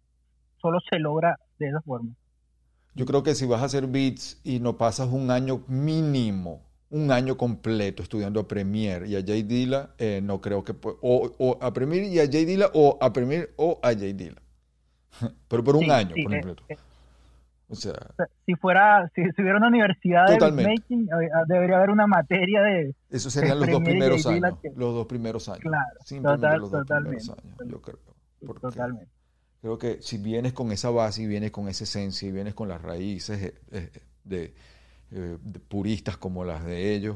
solo se logra de esa forma. Yo creo que si vas a hacer beats y no pasas un año mínimo, un año completo estudiando a Premiere y a Jay Dilla, eh, no creo que... O, o, a Premiere y a Jay Dilla o a Premiere o a Jay Dilla. Pero por un año, por ejemplo. o sea, si fuera, si, hubiera una universidad de making, eh, debería haber una materia de. Eso serían los dos primeros años. Los dos primeros años. Claro, los dos primeros años, yo creo. Totalmente. Creo que si vienes con esa base y vienes con esa esencia y vienes con las raíces eh, de, de, puristas como las de ellos,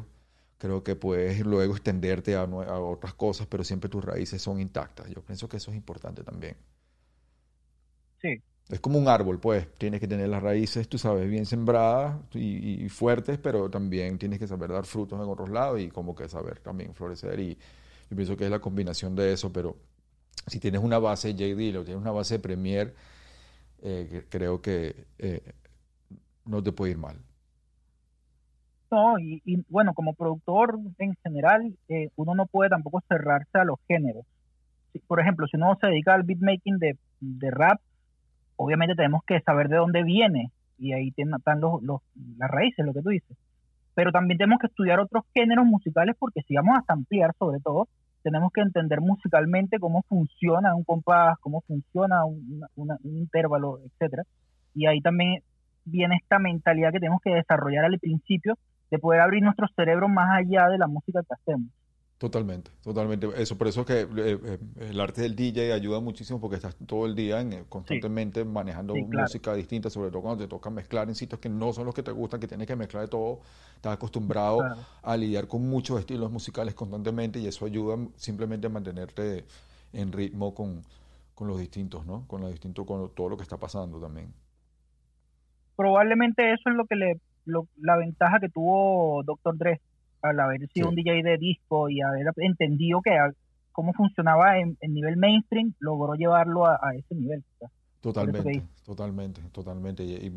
creo que puedes luego extenderte a, a otras cosas, pero siempre tus raíces son intactas. Yo pienso que eso es importante también. Sí. Es como un árbol, pues. Tienes que tener las raíces, tú sabes, bien sembradas y, fuertes, pero también tienes que saber dar frutos en otros lados y como que saber también florecer. Y yo pienso que es la combinación de eso, pero si tienes una base JD o tienes una base Premier, eh, creo que eh, no te puede ir mal. No, y, bueno, como productor en general, eh, uno no puede tampoco cerrarse a los géneros. por ejemplo, si uno se dedica al beatmaking de, de rap, obviamente tenemos que saber de dónde viene y ahí están los, las raíces, lo que tú dices. Pero también tenemos que estudiar otros géneros musicales porque si vamos a ampliar sobre todo, tenemos que entender musicalmente cómo funciona un compás, cómo funciona un, intervalo, etcétera. Y ahí también viene esta mentalidad que tenemos que desarrollar al principio de poder abrir nuestro cerebro más allá de la música que hacemos. Totalmente, totalmente. Eso, por eso que eh, eh, el arte del DJ ayuda muchísimo porque estás todo el día en, eh, constantemente manejando música distinta, sobre todo cuando te toca mezclar en sitios que no son los que te gustan, que tienes que mezclar de todo. Estás acostumbrado a lidiar con muchos estilos musicales constantemente y eso ayuda simplemente a mantenerte en ritmo con, los distintos, ¿no? Con lo distinto, con todo lo que está pasando también. Probablemente eso es lo que le, la ventaja que tuvo Dr. Dre al haber sido un DJ de disco y haber entendido que cómo funcionaba en, nivel mainstream, logró llevarlo a, ese nivel. Totalmente, totalmente, totalmente. Y,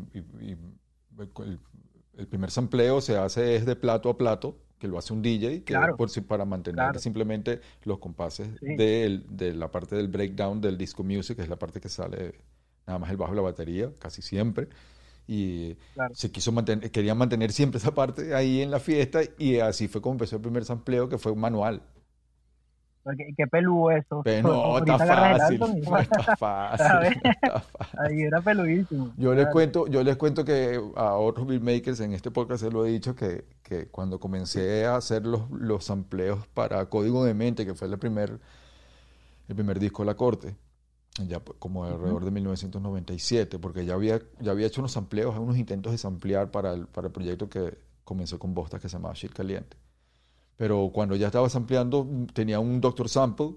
el, primer sampleo se hace es de plato a plato, que lo hace un DJ, que por, para mantener simplemente los compases de, de, la parte del breakdown del disco music, que es la parte que sale nada más el bajo y la batería, casi siempre y se quiso mantener, querían mantener siempre esa parte ahí en la fiesta y así fue como empezó el primer sampleo que fue un manual. ¿Qué, qué peludo eso? Pero no, está fácil, está fácil, Ahí era peludísimo. Yo les cuento, yo les cuento que a otros beatmakers en este podcast se lo he dicho que, que cuando comencé a hacer los, los sampleos para Código de Mente, que fue el primer, el primer disco de la corte, ya como alrededor de 1997, porque ya había, ya había hecho unos amplios, unos intentos de samplear para el, para el proyecto que comenzó con Bosta que se llamaba Shit Caliente. Pero cuando ya estaba sampleando, tenía un Doctor Sample,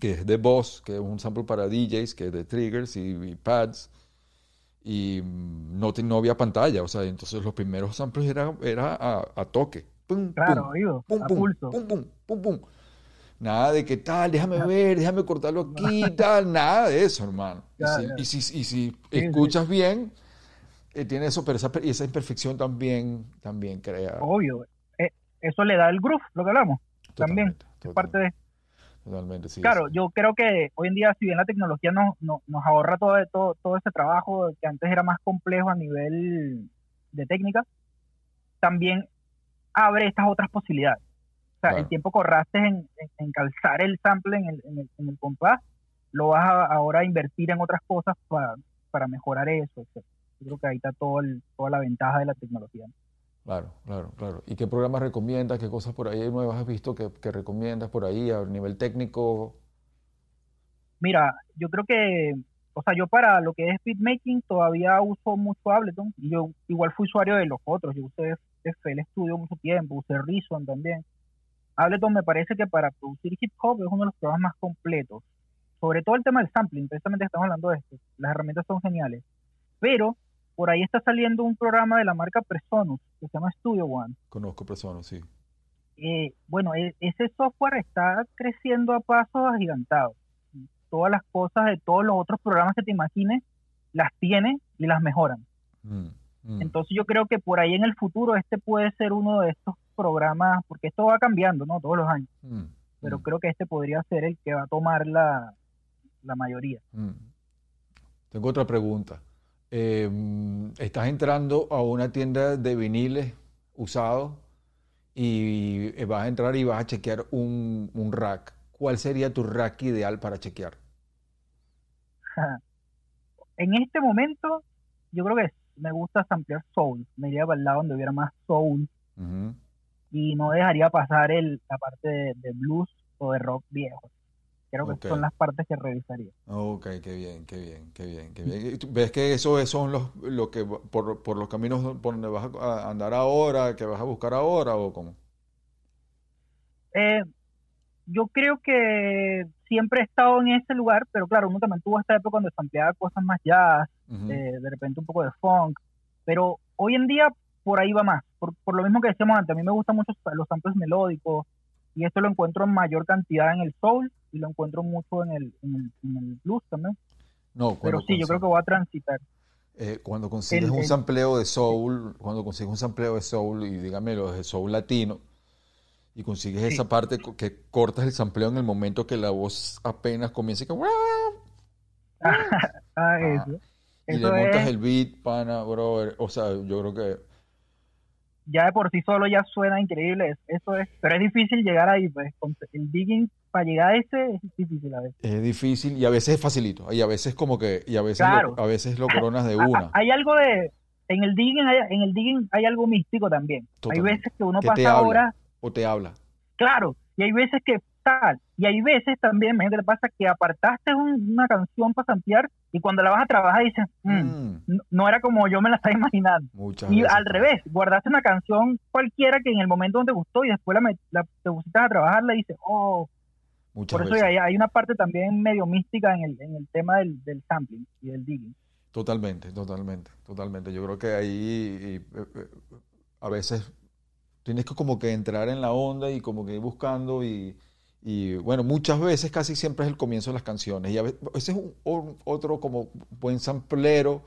que es de Boss, que es un sample para DJs, que es de triggers y, pads, y no, no había pantalla, o sea, entonces los primeros samples eran era a, a toque. Pum, claro, pum, pum, pum, pum, pum, pum, pum. Nada de que tal, déjame ver, déjame cortarlo aquí, tal, nada de eso, hermano. y, si, y, si, escuchas bien, eh, tiene eso, pero esa, esa imperfección también, también crea. Obvio, eh, eso le da el groove, lo que hablamos, también, es parte de. Totalmente, sí. Claro, yo creo que hoy en día, si bien la tecnología nos, nos, nos ahorra todo, todo, todo ese trabajo que antes era más complejo a nivel de técnica, también abre estas otras posibilidades el tiempo que ahorraste en, calzar el sample en el, en el, compás, lo vas a, ahora a invertir en otras cosas para, para mejorar eso. yo creo que ahí está todo toda la ventaja de la tecnología. Claro, claro, claro. ¿Y qué programas recomiendas? ¿Qué cosas por ahí nuevas has visto que, que recomiendas por ahí a nivel técnico? Mira, yo creo que, o sea, yo para lo que es beatmaking todavía uso mucho Ableton y yo igual fui usuario de los otros. Yo usé FL Studio mucho tiempo, usé Reason también. Ableton me parece que para producir hip hop es uno de los programas más completos. Sobre todo el tema del sampling, precisamente estamos hablando de esto. Las herramientas son geniales. Pero por ahí está saliendo un programa de la marca Presonus que se llama Studio One. Conozco Presonus, sí. Eh, bueno, e, ese software está creciendo a pasos agigantados. Todas las cosas de todos los otros programas que te imagines las tiene y las mejoran. Mm, mm. Entonces yo creo que por ahí en el futuro este puede ser uno de estos programas, porque esto va cambiando, ¿no? Todos los años. Mm, Pero mm. creo que este podría ser el que va a tomar la, la mayoría. Mm. Tengo otra pregunta. Em, estás entrando a una tienda de viniles usados y eh, vas a entrar y vas a chequear un, un rack. ¿Cuál sería tu rack ideal para chequear? en este momento, yo creo que me gusta ampliar soul. Me iría para el lado donde hubiera más soul y no dejaría pasar el, la parte de, blues o de rock viejo. Creo que son las partes que revisaría. Ok, qué bien, qué bien, qué bien, qué bien. ¿Ves que eso son los lo que por, por los caminos por donde vas a andar ahora, que vas a buscar ahora o cómo? Eh, yo creo que siempre he estado en ese lugar, pero claro, uno también tuvo esta época donde se ampliaba cosas más jazz, eh, de repente un poco de funk, pero hoy en día por ahí va más. Por, lo mismo que decíamos antes, a mí me gustan mucho los samples melódicos y esto lo encuentro en mayor cantidad en el soul y lo encuentro mucho en el, en el, blues también. No, Pero sí, yo creo que voy a transitar. Eh, cuando consigues un sampleo de soul, cuando consigues un sampleo de soul y dígame lo de soul latino y consigues esa parte que cortas el sampleo en el momento que la voz apenas comienza y que ah, eso. y le montas el beat, pana, brother. O sea, yo creo que ya de por sí solo ya suena increíble, eso es, pero es difícil llegar ahí, pues, el digging para llegar a ese es difícil a veces. Es difícil y a veces es facilito, y a veces como que, y a veces lo, a veces lo coronas de una. Hay algo de, en el digging hay, en el digging hay algo místico también. Hay veces que uno pasa horas... O te habla. Claro, y hay veces que tal, y hay veces también, me pasa que apartaste una canción para ampliar y cuando la vas a trabajar dices, mm, mm. No, era como yo me la estaba imaginando. y al revés, guardaste una canción cualquiera que en el momento donde te gustó y después la, te pusiste a trabajarla y dices, oh, por eso hay, una parte también medio mística en el, en el tema del, del sampling y del digging. Totalmente, totalmente, totalmente. Yo creo que ahí eh, eh, a veces tienes que como que entrar en la onda y como que ir buscando y, bueno, muchas veces casi siempre es el comienzo de las canciones. Y a veces, ese es un, otro como buen samplero,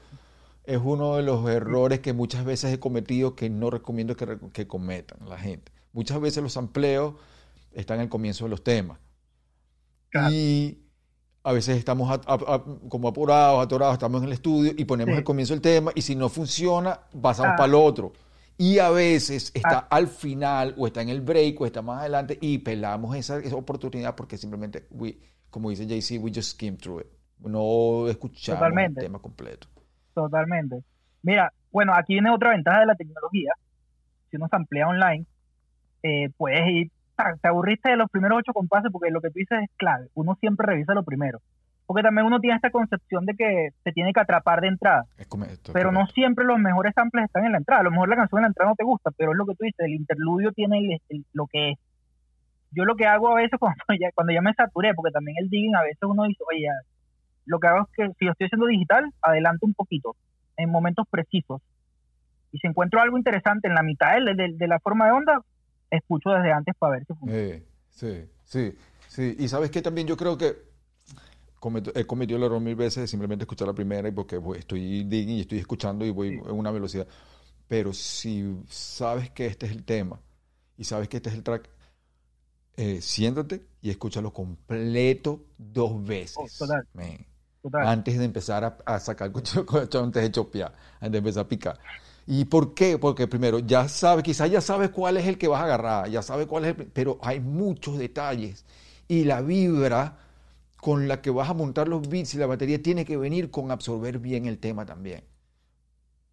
es uno de los errores que muchas veces he cometido que no recomiendo que, que cometan la gente. Muchas veces los sampleos están en el comienzo de los temas. Y a veces estamos como apurados, atorados, estamos en el estudio y ponemos el comienzo del tema y si no funciona, pasamos ah. para el otro. Y a veces está ah. al final o está en el break o está más adelante y pelamos esa, oportunidad porque simplemente, como dice JC, we just skim through it. No escuchamos el tema completo. Totalmente. Mira, bueno, aquí viene otra ventaja de la tecnología. Si uno se amplía online, eh, puedes ir te aburriste de los primeros ocho compases porque lo que tú dices es clave. Uno siempre revisa lo primero. Porque también uno tiene esta concepción de que se tiene que atrapar de entrada. pero no siempre los mejores samples están en la entrada. A lo mejor la canción en la entrada no te gusta, pero es lo que tú dices, el interludio tiene lo que es. Yo lo que hago a veces cuando ya, cuando ya me saturé, porque también el digging a veces uno dice, oye, lo que hago es que si lo estoy haciendo digital, adelanto un poquito, en momentos precisos. Y si encuentro algo interesante en la mitad de, de la forma de onda, escucho desde antes para ver si funciona. sí, sí, sí. Y sabes que también yo creo que he cometido el error mil veces de simplemente escuchar la primera y porque estoy digging y estoy escuchando y voy en una velocidad. Pero si sabes que este es el tema y sabes que este es el track, eh, siéntate y escúchalo completo dos veces. Oh, total. Antes de empezar a, a sacar antes de chopear, antes de empezar a picar. ¿Y por qué? Porque primero, ya sabes, quizás ya sabes cuál es el que vas a agarrar, ya sabes cuál es el, pero hay muchos detalles. Y la vibra con la que vas a montar los beats y la batería tiene que venir con absorber bien el tema también.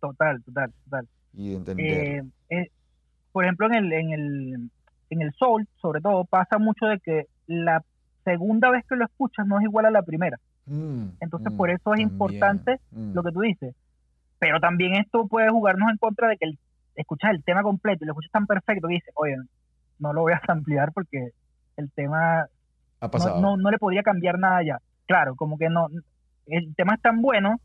Total, total, total. Y entender. Eh, eh, por ejemplo, en el, en, el, en el soul, sobre todo, pasa mucho de que la segunda vez que lo escuchas no es igual a la primera. Mm, Entonces, por mm, eso es importante mm. lo que tú dices pero también esto puede jugarnos en contra de que el, escuchas el tema completo y lo escuchas tan perfecto que dices, oye, no lo voy a ampliar porque el tema No, no, le podría cambiar nada ya. Claro, como que no, el tema es tan bueno.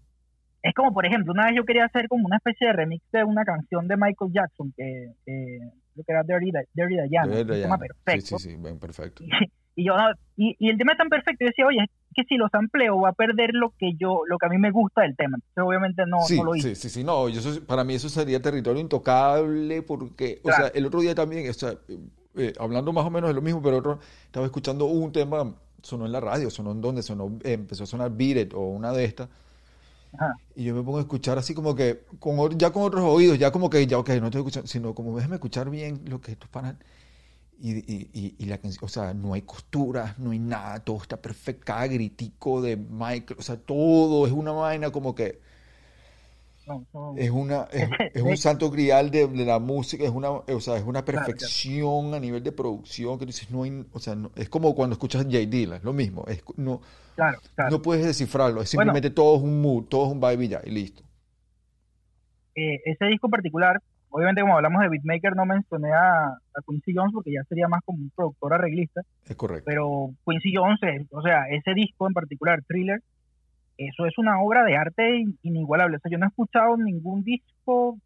Es como, por ejemplo, una vez yo quería hacer como una especie de remix de una canción de Michael Jackson que, que, que era Dirty, Dirty Diana, un tema perfecto. Sí, sí, sí, perfecto. Y, yo, y, y el tema es tan perfecto, yo decía, oye, que si los amplio va a perder lo que yo, lo que a mí me gusta del tema. Entonces, obviamente no, lo hice. Sí, sí, sí, no, yo, para mí eso sería territorio intocable porque, o sea, el otro día también, o sea, eh, hablando más o menos de lo mismo, pero otro, estaba escuchando un tema, sonó en la radio, sonó en donde sonó, empezó a sonar Beat o una de estas. Y yo me pongo a escuchar así como que, con, ya con otros oídos, ya como que, ya, ok, no estoy escuchando, sino como déjame escuchar bien lo que estos panas y, y, y, la o sea, no hay costuras, no hay nada, todo está perfecto, cada gritico de Michael, o sea, todo es una vaina como que es una es, un santo grial de, la música, es una, o sea, es una perfección a nivel de producción que dices, no hay, o sea, es como cuando escuchas J. Dilla, es lo mismo, es, no, no puedes descifrarlo, es simplemente todo es un mood, todo es un vibe y ya, y listo. Eh, ese disco en particular obviamente como hablamos de beatmaker no mencioné a, Quincy Jones porque ya sería más como un productor arreglista. Es correcto. Pero Quincy Jones, o sea, ese disco en particular, Thriller, eso es una obra de arte inigualable. O sea, yo no he escuchado ningún disco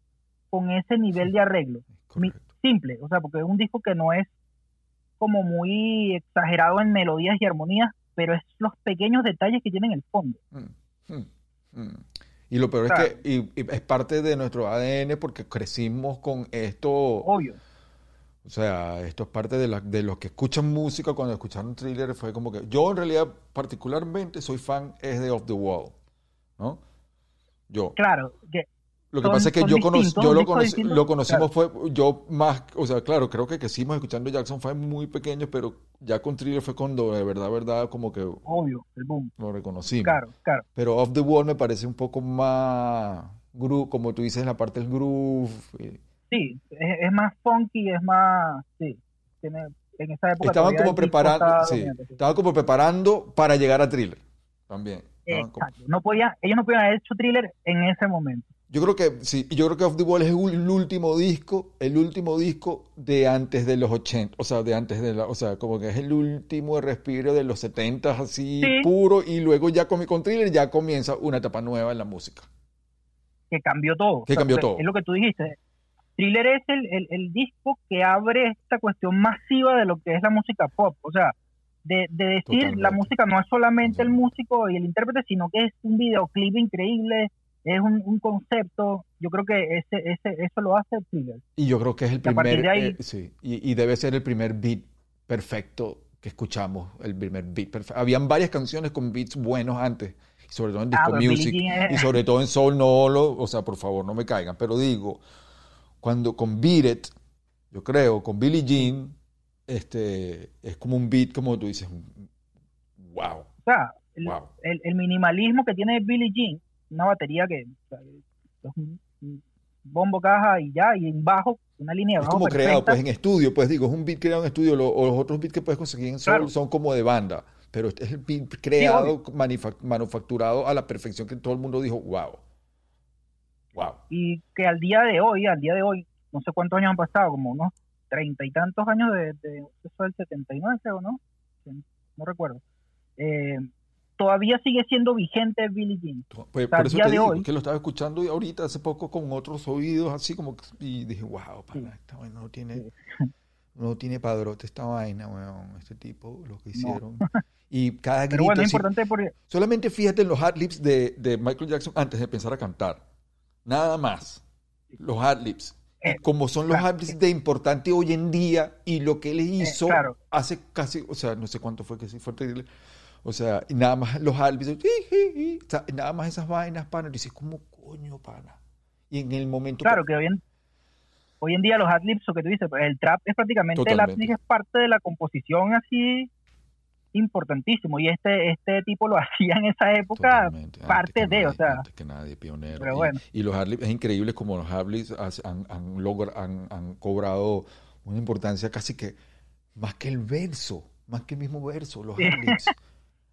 con ese nivel de arreglo. Simple, o sea, porque es un disco que no es como muy exagerado en melodías y armonías, pero es los pequeños detalles que tienen el fondo. Mm, mm, mm. Y lo peor es que es parte de nuestro ADN porque crecimos con esto. Obvio. O sea, esto es parte de, la, de los que escuchan música cuando escucharon thriller. Fue como que. Yo, en realidad, particularmente, soy fan es de Off the Wall. ¿No? Yo. Claro. Que lo que pasa es que yo, yo lo, lo conocimos fue, yo más, o sea, claro, creo que hicimos escuchando Jackson fue muy pequeño, pero ya con Thriller fue cuando de verdad, verdad, como que... Obvio, el boom. Lo reconocimos. Claro, claro. Pero Off the Wall me parece un poco más groove, como tú dices, la parte del groove. Sí, es, más funky, es más, sí, tiene, en esa época. Estaban como preparando, sí, estaban como preparando para llegar a thriller. También. Como- Exacto. No podía, ellos no podían haber hecho thriller en ese momento. Yo creo que sí, y yo creo que Off the Wall es el, último disco, el último disco de antes de los 80, o sea, de antes de la, o sea, como que es el último respiro de los 70 así Sí. puro y luego ya con, con Thriller ya comienza una etapa nueva en la música. que cambió todo. Que cambió es- todo. Es lo que tú dijiste. Thriller es el, el, el disco que abre esta cuestión masiva de lo que es la música pop. O sea, de, de decir Totalmente. la música no es solamente el músico y el intérprete, sino que es un videoclip increíble, es un, un concepto. Yo creo que ese, ese, eso lo hace Thriller. Y yo creo que es el Y primer, de ahí- eh, sí, y, y debe ser el primer beat perfecto que escuchamos, el primer beat perfecto. Habían varias canciones con beats buenos antes, sobre todo en Ah, disco Billie music, es- y sobre todo en soul, no lo, o sea, por favor, no me caigan, pero digo, cuando con Beat It, yo creo, con Billie Jean, este, es como un beat, como tú dices, wow, O sea, el, wow. el, el minimalismo que tiene Billie Jean, una batería que o sea, es un, un bombo, caja y ya, y en bajo, una línea de Es bajo como creado, perfecta. pues en estudio, pues digo, es un beat creado en estudio, lo- o los otros beats que puedes conseguir en Claro. son como de banda, pero este es el beat creado, manifa- manufacturado a la perfección que todo el mundo dijo, wow, wow. y que al día de hoy, al día de hoy, no sé cuántos años han pasado, como unos treinta y tantos años de, de eso del 79, creo, ¿no? No recuerdo. Eh, todavía sigue siendo vigente Billie Jean. Pues, por eso día te digo, hoy- que lo estaba escuchando y ahorita hace poco con otros oídos, así como, y dije, wow, pana, Sí. esta vaina no tiene, Sí. no tiene padrote esta vaina, weón, este tipo, lo que hicieron. Y cada Pero grito, bueno, es así- importante porque solamente fíjate en los adlibs de, de Michael Jackson antes de empezar a cantar, nada más, los adlibs. Eh, como son los claro. adlibs de importante hoy en día y lo que él hizo claro. hace casi, o sea, no sé cuánto fue que sí fue terrible. O sea, y nada más los adlibs, o sea, nada más esas vainas, pana, y dices, ¿cómo coño, pana? Y en el momento claro que hoy en, hoy en día los adlibs, lo que tú dices, pues, el trap es prácticamente, el adlib es parte de la composición así importantísimo y este este tipo lo hacía en esa época Totalmente, parte de, nadie, o sea, antes que nadie, pionero. pero y, bueno. y los adlibs, es increíble como los hace- han, han, logra- han, han cobrado una importancia casi que más que el verso, más que el mismo verso, los Sí.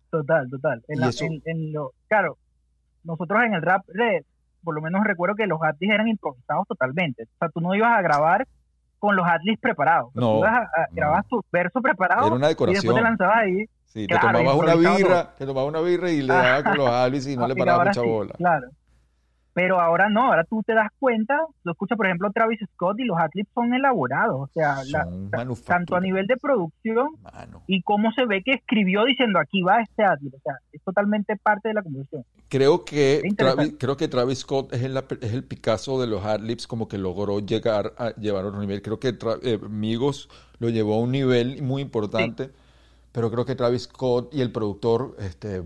Total, total. En Y la- eso- en- en lo, claro, nosotros en el rap, de- por lo menos recuerdo que los adlibs eran improvisados totalmente. O sea, tú no ibas a grabar con los adlibs preparados. Sea, No, tú a, a- no. grababas tu verso preparado Era una y después decoración. te lanzabas ahí. Sí, Claro, te tomabas una birra, te tomabas una birra y le dabas con los adlibs y no le parabas mucha sí, bola. Claro. Pero ahora no, ahora tú te das cuenta, lo escuchas por ejemplo Travis Scott y los adlibs son elaborados, o sea, la- tanto a nivel de producción Mano. y cómo se ve que escribió diciendo aquí va este adlib, o sea, es totalmente parte de la composición. Creo que. Travis, creo que Travis Scott es el, es el Picasso de los adlibs, como que logró llegar a llevar a otro nivel. Creo que Tra- eh, Migos lo llevó a un nivel muy importante, pero creo que Travis Scott y el productor, este,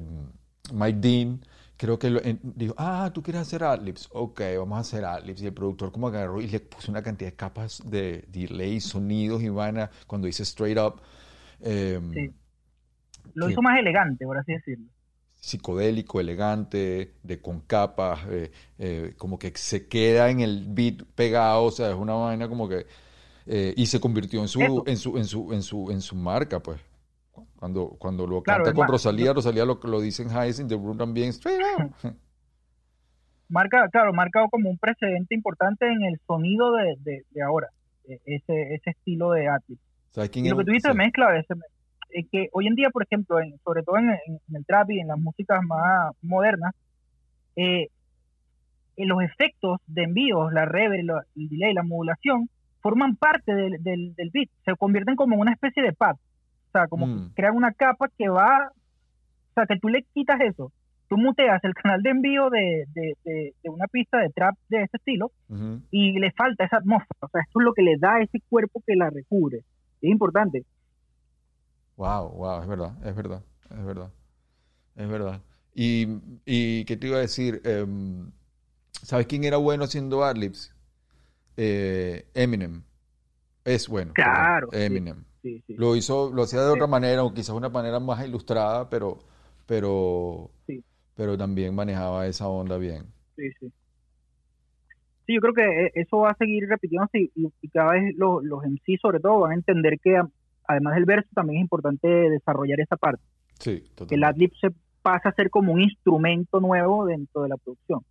Mike Dean, creo que lo- en- dijo, ah, tú quieres hacer adlibs, ok, vamos a hacer adlibs. Y el productor como agarró y le puso una cantidad de capas de delay, sonidos y vaina, cuando dice straight up. eh, Sí. Lo hizo más elegante, por así decirlo. psicodélico, elegante, de con capas, eh, eh, como que se queda en el beat pegado, o sea, es una vaina como que eh, y se convirtió en su Eso. en su en su en su en su marca, pues. Cuando cuando lo Claro, canta con Rosalía, Rosalía lo lo dicen Highs in the Room también, straight. Marca, claro, marca como un precedente importante en el sonido de, de, de ahora, eh, ese, ese estilo de adlib. ¿Sabes quién Y lo que tú dices Sí. clave, ese- es que hoy en día, por ejemplo, en- sobre todo en, en- en el trap y en las músicas más modernas, eh, los efectos de envíos, la reverb, la- el delay, la modulación, forman parte del, del, del beat, se convierten como en una especie de pad, sea, como Mm. que crean una capa que va, o sea, que tú le quitas eso, tú muteas el canal de envío de, de, de, de una pista de trap de ese estilo y le falta esa atmósfera, o sea, esto es lo que le da a ese cuerpo que la recubre, es importante. Wow, wow, es verdad, es verdad, es verdad, es verdad. Y, y ¿qué te iba a decir? Em, ¿sabes quién era bueno haciendo adlibs? Eh, Eminem. Es bueno. Claro. Eminem. Sí, sí. Lo hizo, lo hacía de otra manera, o quizás una manera más ilustrada, pero, pero, Sí. pero también manejaba esa onda bien. Sí, sí. Sí, yo creo que eh, eso va a seguir repitiéndose y, cada vez los, los MC sobre todo van a entender que además del verso, también es importante desarrollar esa parte. Sí, que el adlib se pasa a ser como un instrumento nuevo dentro de la producción,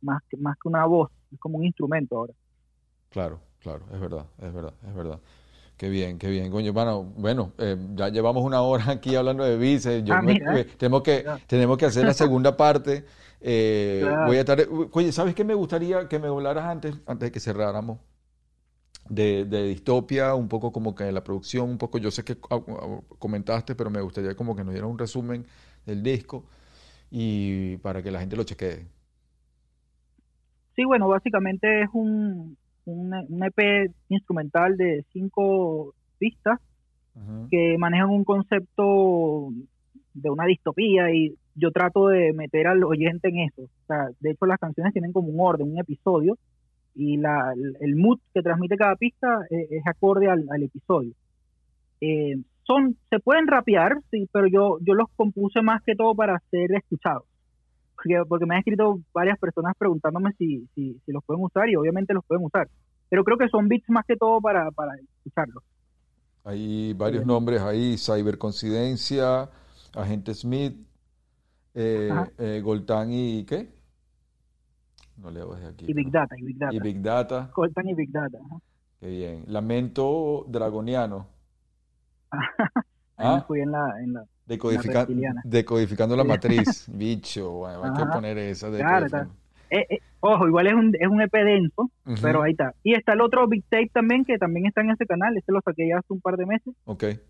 más que, más que una voz, es como un instrumento ahora. Claro, claro, es verdad, es verdad, es verdad. Qué bien, qué bien. Coño, bueno, bueno eh, ya llevamos una hora aquí hablando de vice. Yo Ah, tenemos, que, tenemos que hacer la segunda parte. Eh, Claro. Voy a estar. Oye, ¿sabes qué me gustaría que me hablaras antes, antes de que cerráramos? De, de distopia, un poco como que la producción, un poco, yo sé que ah, ah, comentaste, pero me gustaría como que nos dieras un resumen del disco y para que la gente lo chequee. Sí, bueno, básicamente es un, un, un EP instrumental de cinco pistas que manejan un concepto de una distopía y yo trato de meter al oyente en eso. O sea, de hecho las canciones tienen como un orden, un episodio y la, el- mood que transmite cada pista eh, es, acorde al, al episodio. Eh, son, se pueden rapear, sí, pero yo, yo los compuse más que todo para ser escuchados. Porque, me han escrito varias personas preguntándome si, si, si los pueden usar y obviamente los pueden usar. Pero creo que son beats más que todo para, para escucharlos. Hay varios Bien. nombres ahí, Cybercoincidencia, Agente Smith, eh, eh, Goltán y ¿qué? No leo desde aquí. Y Big Data, y Big Data. Y Big Data, Coltan y Big Data. ajá. qué bien. Lamento Dragoniano. Ahí me Ah, fui en la, en la decodifica- decodificando la matriz. Bicho, bueno, hay que poner esa de Claro, eh, eh, ojo, igual es un, es un EP denso, pero ahí está. Y está el otro Big Tape también, que también está en ese canal, este lo saqué ya hace un par de meses,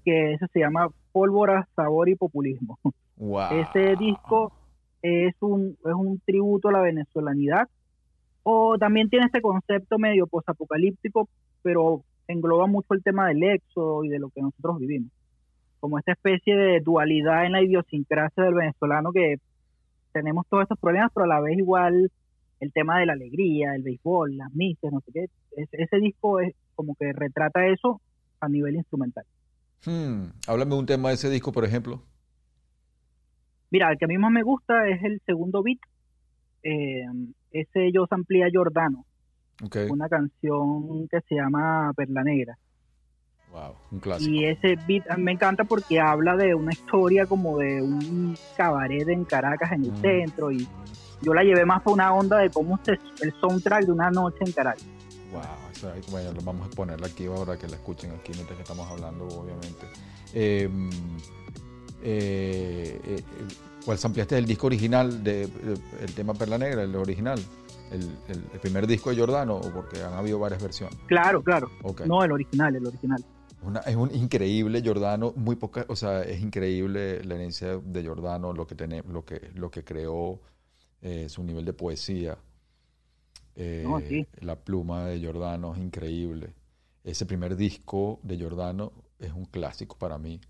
que ese se llama Pólvora, Sabor y Populismo. Wow. Ese disco es un, es un tributo a la venezolanidad, o también tiene este concepto medio posapocalíptico, pero engloba mucho el tema del éxodo y de lo que nosotros vivimos. Como esta especie de dualidad en la idiosincrasia del venezolano que tenemos todos estos problemas, pero a la vez igual el tema de la alegría, el béisbol, las misas, no sé qué. Ese, ese disco es como que retrata eso a nivel instrumental. Hmm, Háblame un tema de ese disco, por ejemplo. Mira, el que a mí más me gusta es el segundo beat. Eh, ese yo samplé a Giordano, Ok. una canción que se llama Perla Negra. Wow, un clásico. Y ese beat a mí me encanta porque habla de una historia como de un cabaret en Caracas, en el Mm. centro. Y yo la llevé más por una onda de cómo se, el soundtrack de una noche en Caracas. Wow, bueno, lo vamos a ponerla aquí ahora que la escuchen aquí mientras que estamos hablando, obviamente. Eh, eh, eh, ¿Cuál ampliaste el disco original de el tema Perla Negra, el original? El, el- el primer disco de Giordano, o porque han habido varias versiones. Claro, claro. No, el original, el original. Una- es un increíble Giordano, muy poca, o sea, es increíble la herencia de Giordano, lo que tiene, lo que, lo que creó, eh, su nivel de poesía. Eh, No, sí. La pluma de Giordano es increíble. Ese primer disco de Giordano es un clásico para mí,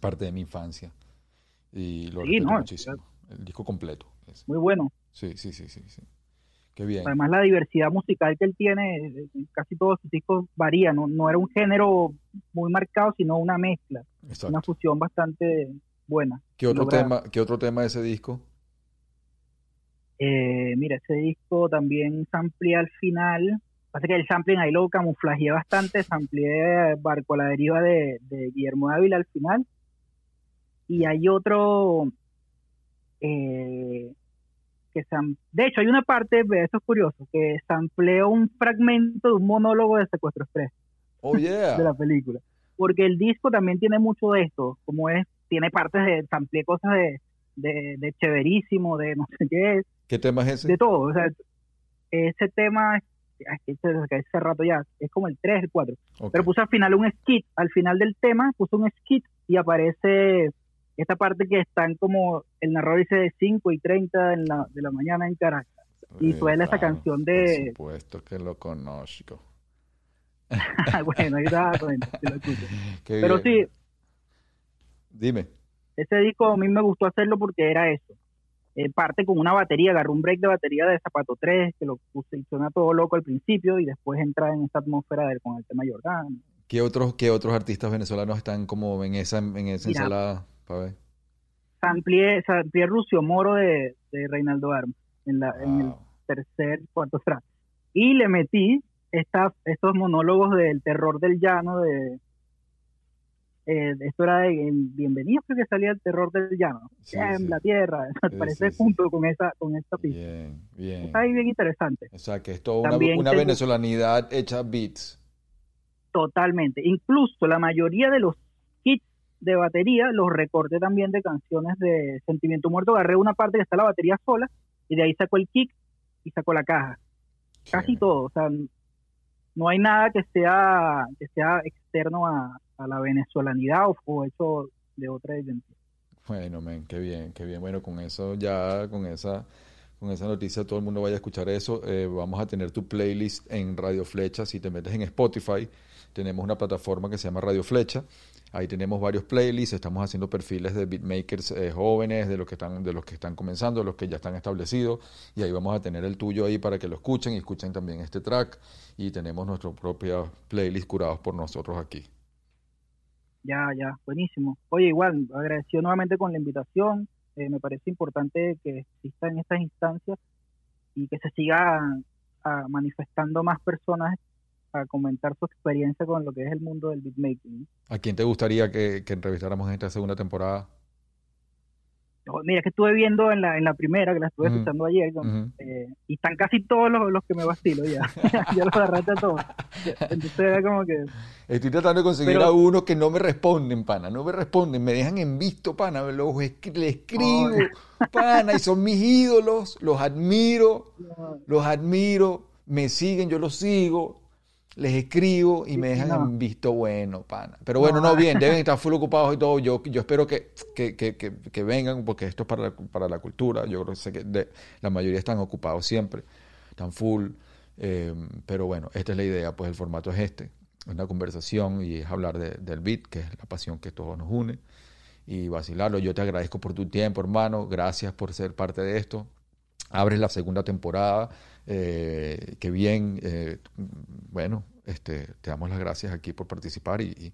parte de mi infancia. Y lo Sí, no, muchísimo. El disco completo. ese. Muy bueno. Sí, sí, sí, sí, sí. Qué bien. Además, la diversidad musical que él tiene, eh, casi todos sus discos varían. No, no era un género muy marcado, sino una mezcla. Una Exacto. fusión bastante buena. ¿Qué otro lograda. tema, qué otro tema de ese disco? Eh, mira, ese disco también samplé al final. Pasa que el sampling ahí lo camuflajeé bastante. Samplé Barco a la deriva de, de Guillermo Ávila al final. Y hay otro eh, que de hecho hay una parte, eso es curioso, que sampleó un fragmento de un monólogo de Secuestro Express Oh, yeah. de la película. Porque el disco también tiene mucho de esto, como es, tiene partes de, sampleé cosas de, de, de chéverísimo, de no sé qué, ¿Qué tema es ese? de todo. O sea, ese tema, es ese rato ya, es como el 3, el 4. Ok. Pero puse al final un skit, al final del tema puse un skit y aparece esta parte que están como, el narrador dice de 5 y 30 en la, de la mañana en Caracas. y suena esa canción de- Por supuesto que lo conozco. bueno, ahí si lo escucho. Pero sí, Dime. ese disco a mí me gustó hacerlo porque era eso. Eh, parte con una batería, agarró un break de batería de Zapato 3, que lo puse suena todo loco al principio, y después entra en esta atmósfera de, con el tema Jordán. ¿Qué otros, qué otros artistas venezolanos están como en esa, en esa Mira. ensalada? Ver. Samplié, samplié Rucio Moro de, de Reinaldo Armas en, la, en el tercer, cuarto track. Y le metí esta, estos monólogos del terror del llano de, eh, esto era en Bienvenidos, creo que salía el terror del llano. en la tierra, me parece junto con esa, con esta pista. Bien, bien. Está ahí bien interesante. O sea, que es toda una, una venezolanidad hecha beats. Totalmente. Incluso la mayoría de los de batería los recorté también de canciones de Sentimiento Muerto. Agarré una parte que está la batería sola y de ahí sacó el kick y sacó la caja. Casi todo. O sea, no hay nada que sea, que sea externo a, la venezolanidad o, hecho de otra identidad. Bueno, men, qué bien, qué bien. Bueno, con eso ya, con esa, con esa noticia, todo el mundo vaya a escuchar eso. Eh, vamos a tener tu playlist en Radio Flecha. Si te metes en Spotify, tenemos una plataforma que se llama Radio Flecha. Ahí tenemos varios playlists, estamos haciendo perfiles de beatmakers eh, jóvenes, de los que están de los que están comenzando, de los que ya están establecidos y ahí vamos a tener el tuyo ahí para que lo escuchen y escuchen también este track y tenemos nuestro propio playlist curados por nosotros aquí. Ya, ya, buenísimo. Oye, igual, agradecido nuevamente con la invitación. Eh, me parece importante que existan estas instancias y que se siga ah, manifestando más personas a comentar su experiencia con lo que es el mundo del beatmaking. ¿A quién te gustaría que, entrevistáramos en esta segunda temporada? mira, que estuve viendo en la, en la primera, que la estuve escuchando ayer, eh, y están casi todos los, los que me vacilo ya. ya los agarraste a todos. Entonces era como que... Estoy tratando de conseguir a uno que no me responden, pana, no me responden, me dejan en visto, pana, los le escribo, pana, y son mis ídolos, los admiro, los admiro, me siguen, yo los sigo, les escribo y me dejan en visto bueno, pana. Pero bueno, no, bien, deben estar full ocupados y todo. Yo, yo espero que, que, que, que vengan, porque esto es para la, para la cultura. Yo creo que, de, la mayoría están ocupados siempre, están full. Eh, pero bueno, esta es la idea, pues el formato es este. Es una conversación y es hablar de, del beat, que es la pasión que todos nos une. Y vacilarlo. Yo te agradezco por tu tiempo, hermano. Gracias por ser parte de esto. Abres la segunda temporada eh, que bien, eh, bueno, este, te damos las gracias aquí por participar y,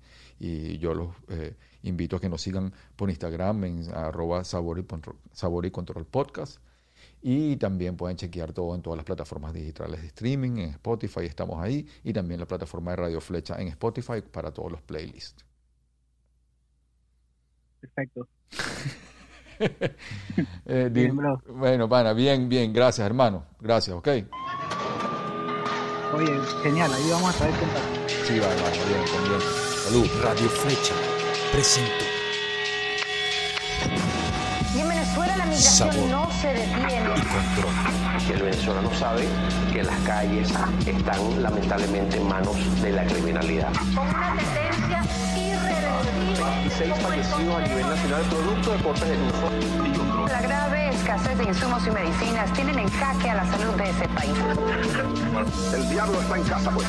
yo los eh, invito a que nos sigan por Instagram en arroba sabor y, sabor y control podcast y también pueden chequear todo en todas las plataformas digitales de streaming, en Spotify estamos ahí y también la plataforma de Radio Flecha en Spotify para todos los playlists. Perfecto. Eh, bueno, pana, bien, bien, gracias, hermano. Gracias, ok. Oye, genial, ahí vamos a estar en Sí, va, va, bien, bien. Salud. Radio Flecha presento. Y en Venezuela la migración no se detiene. Y control. El venezolano sabe que las calles están lamentablemente en manos de la criminalidad. Con una tendencia seis fallecidos a nivel nacional producto de cortes de uso. La grave escasez de insumos y medicinas tienen en jaque a la salud de ese país. El diablo está en casa, pues.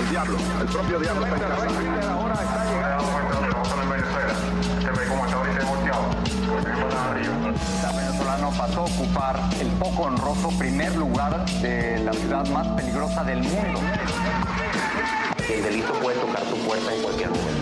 El diablo, el propio diablo está en casa. Ahora está llegando. El venezolano pasó a ocupar el poco honroso primer lugar de la ciudad más peligrosa del mundo el delito puede tocar tu puerta en cualquier momento.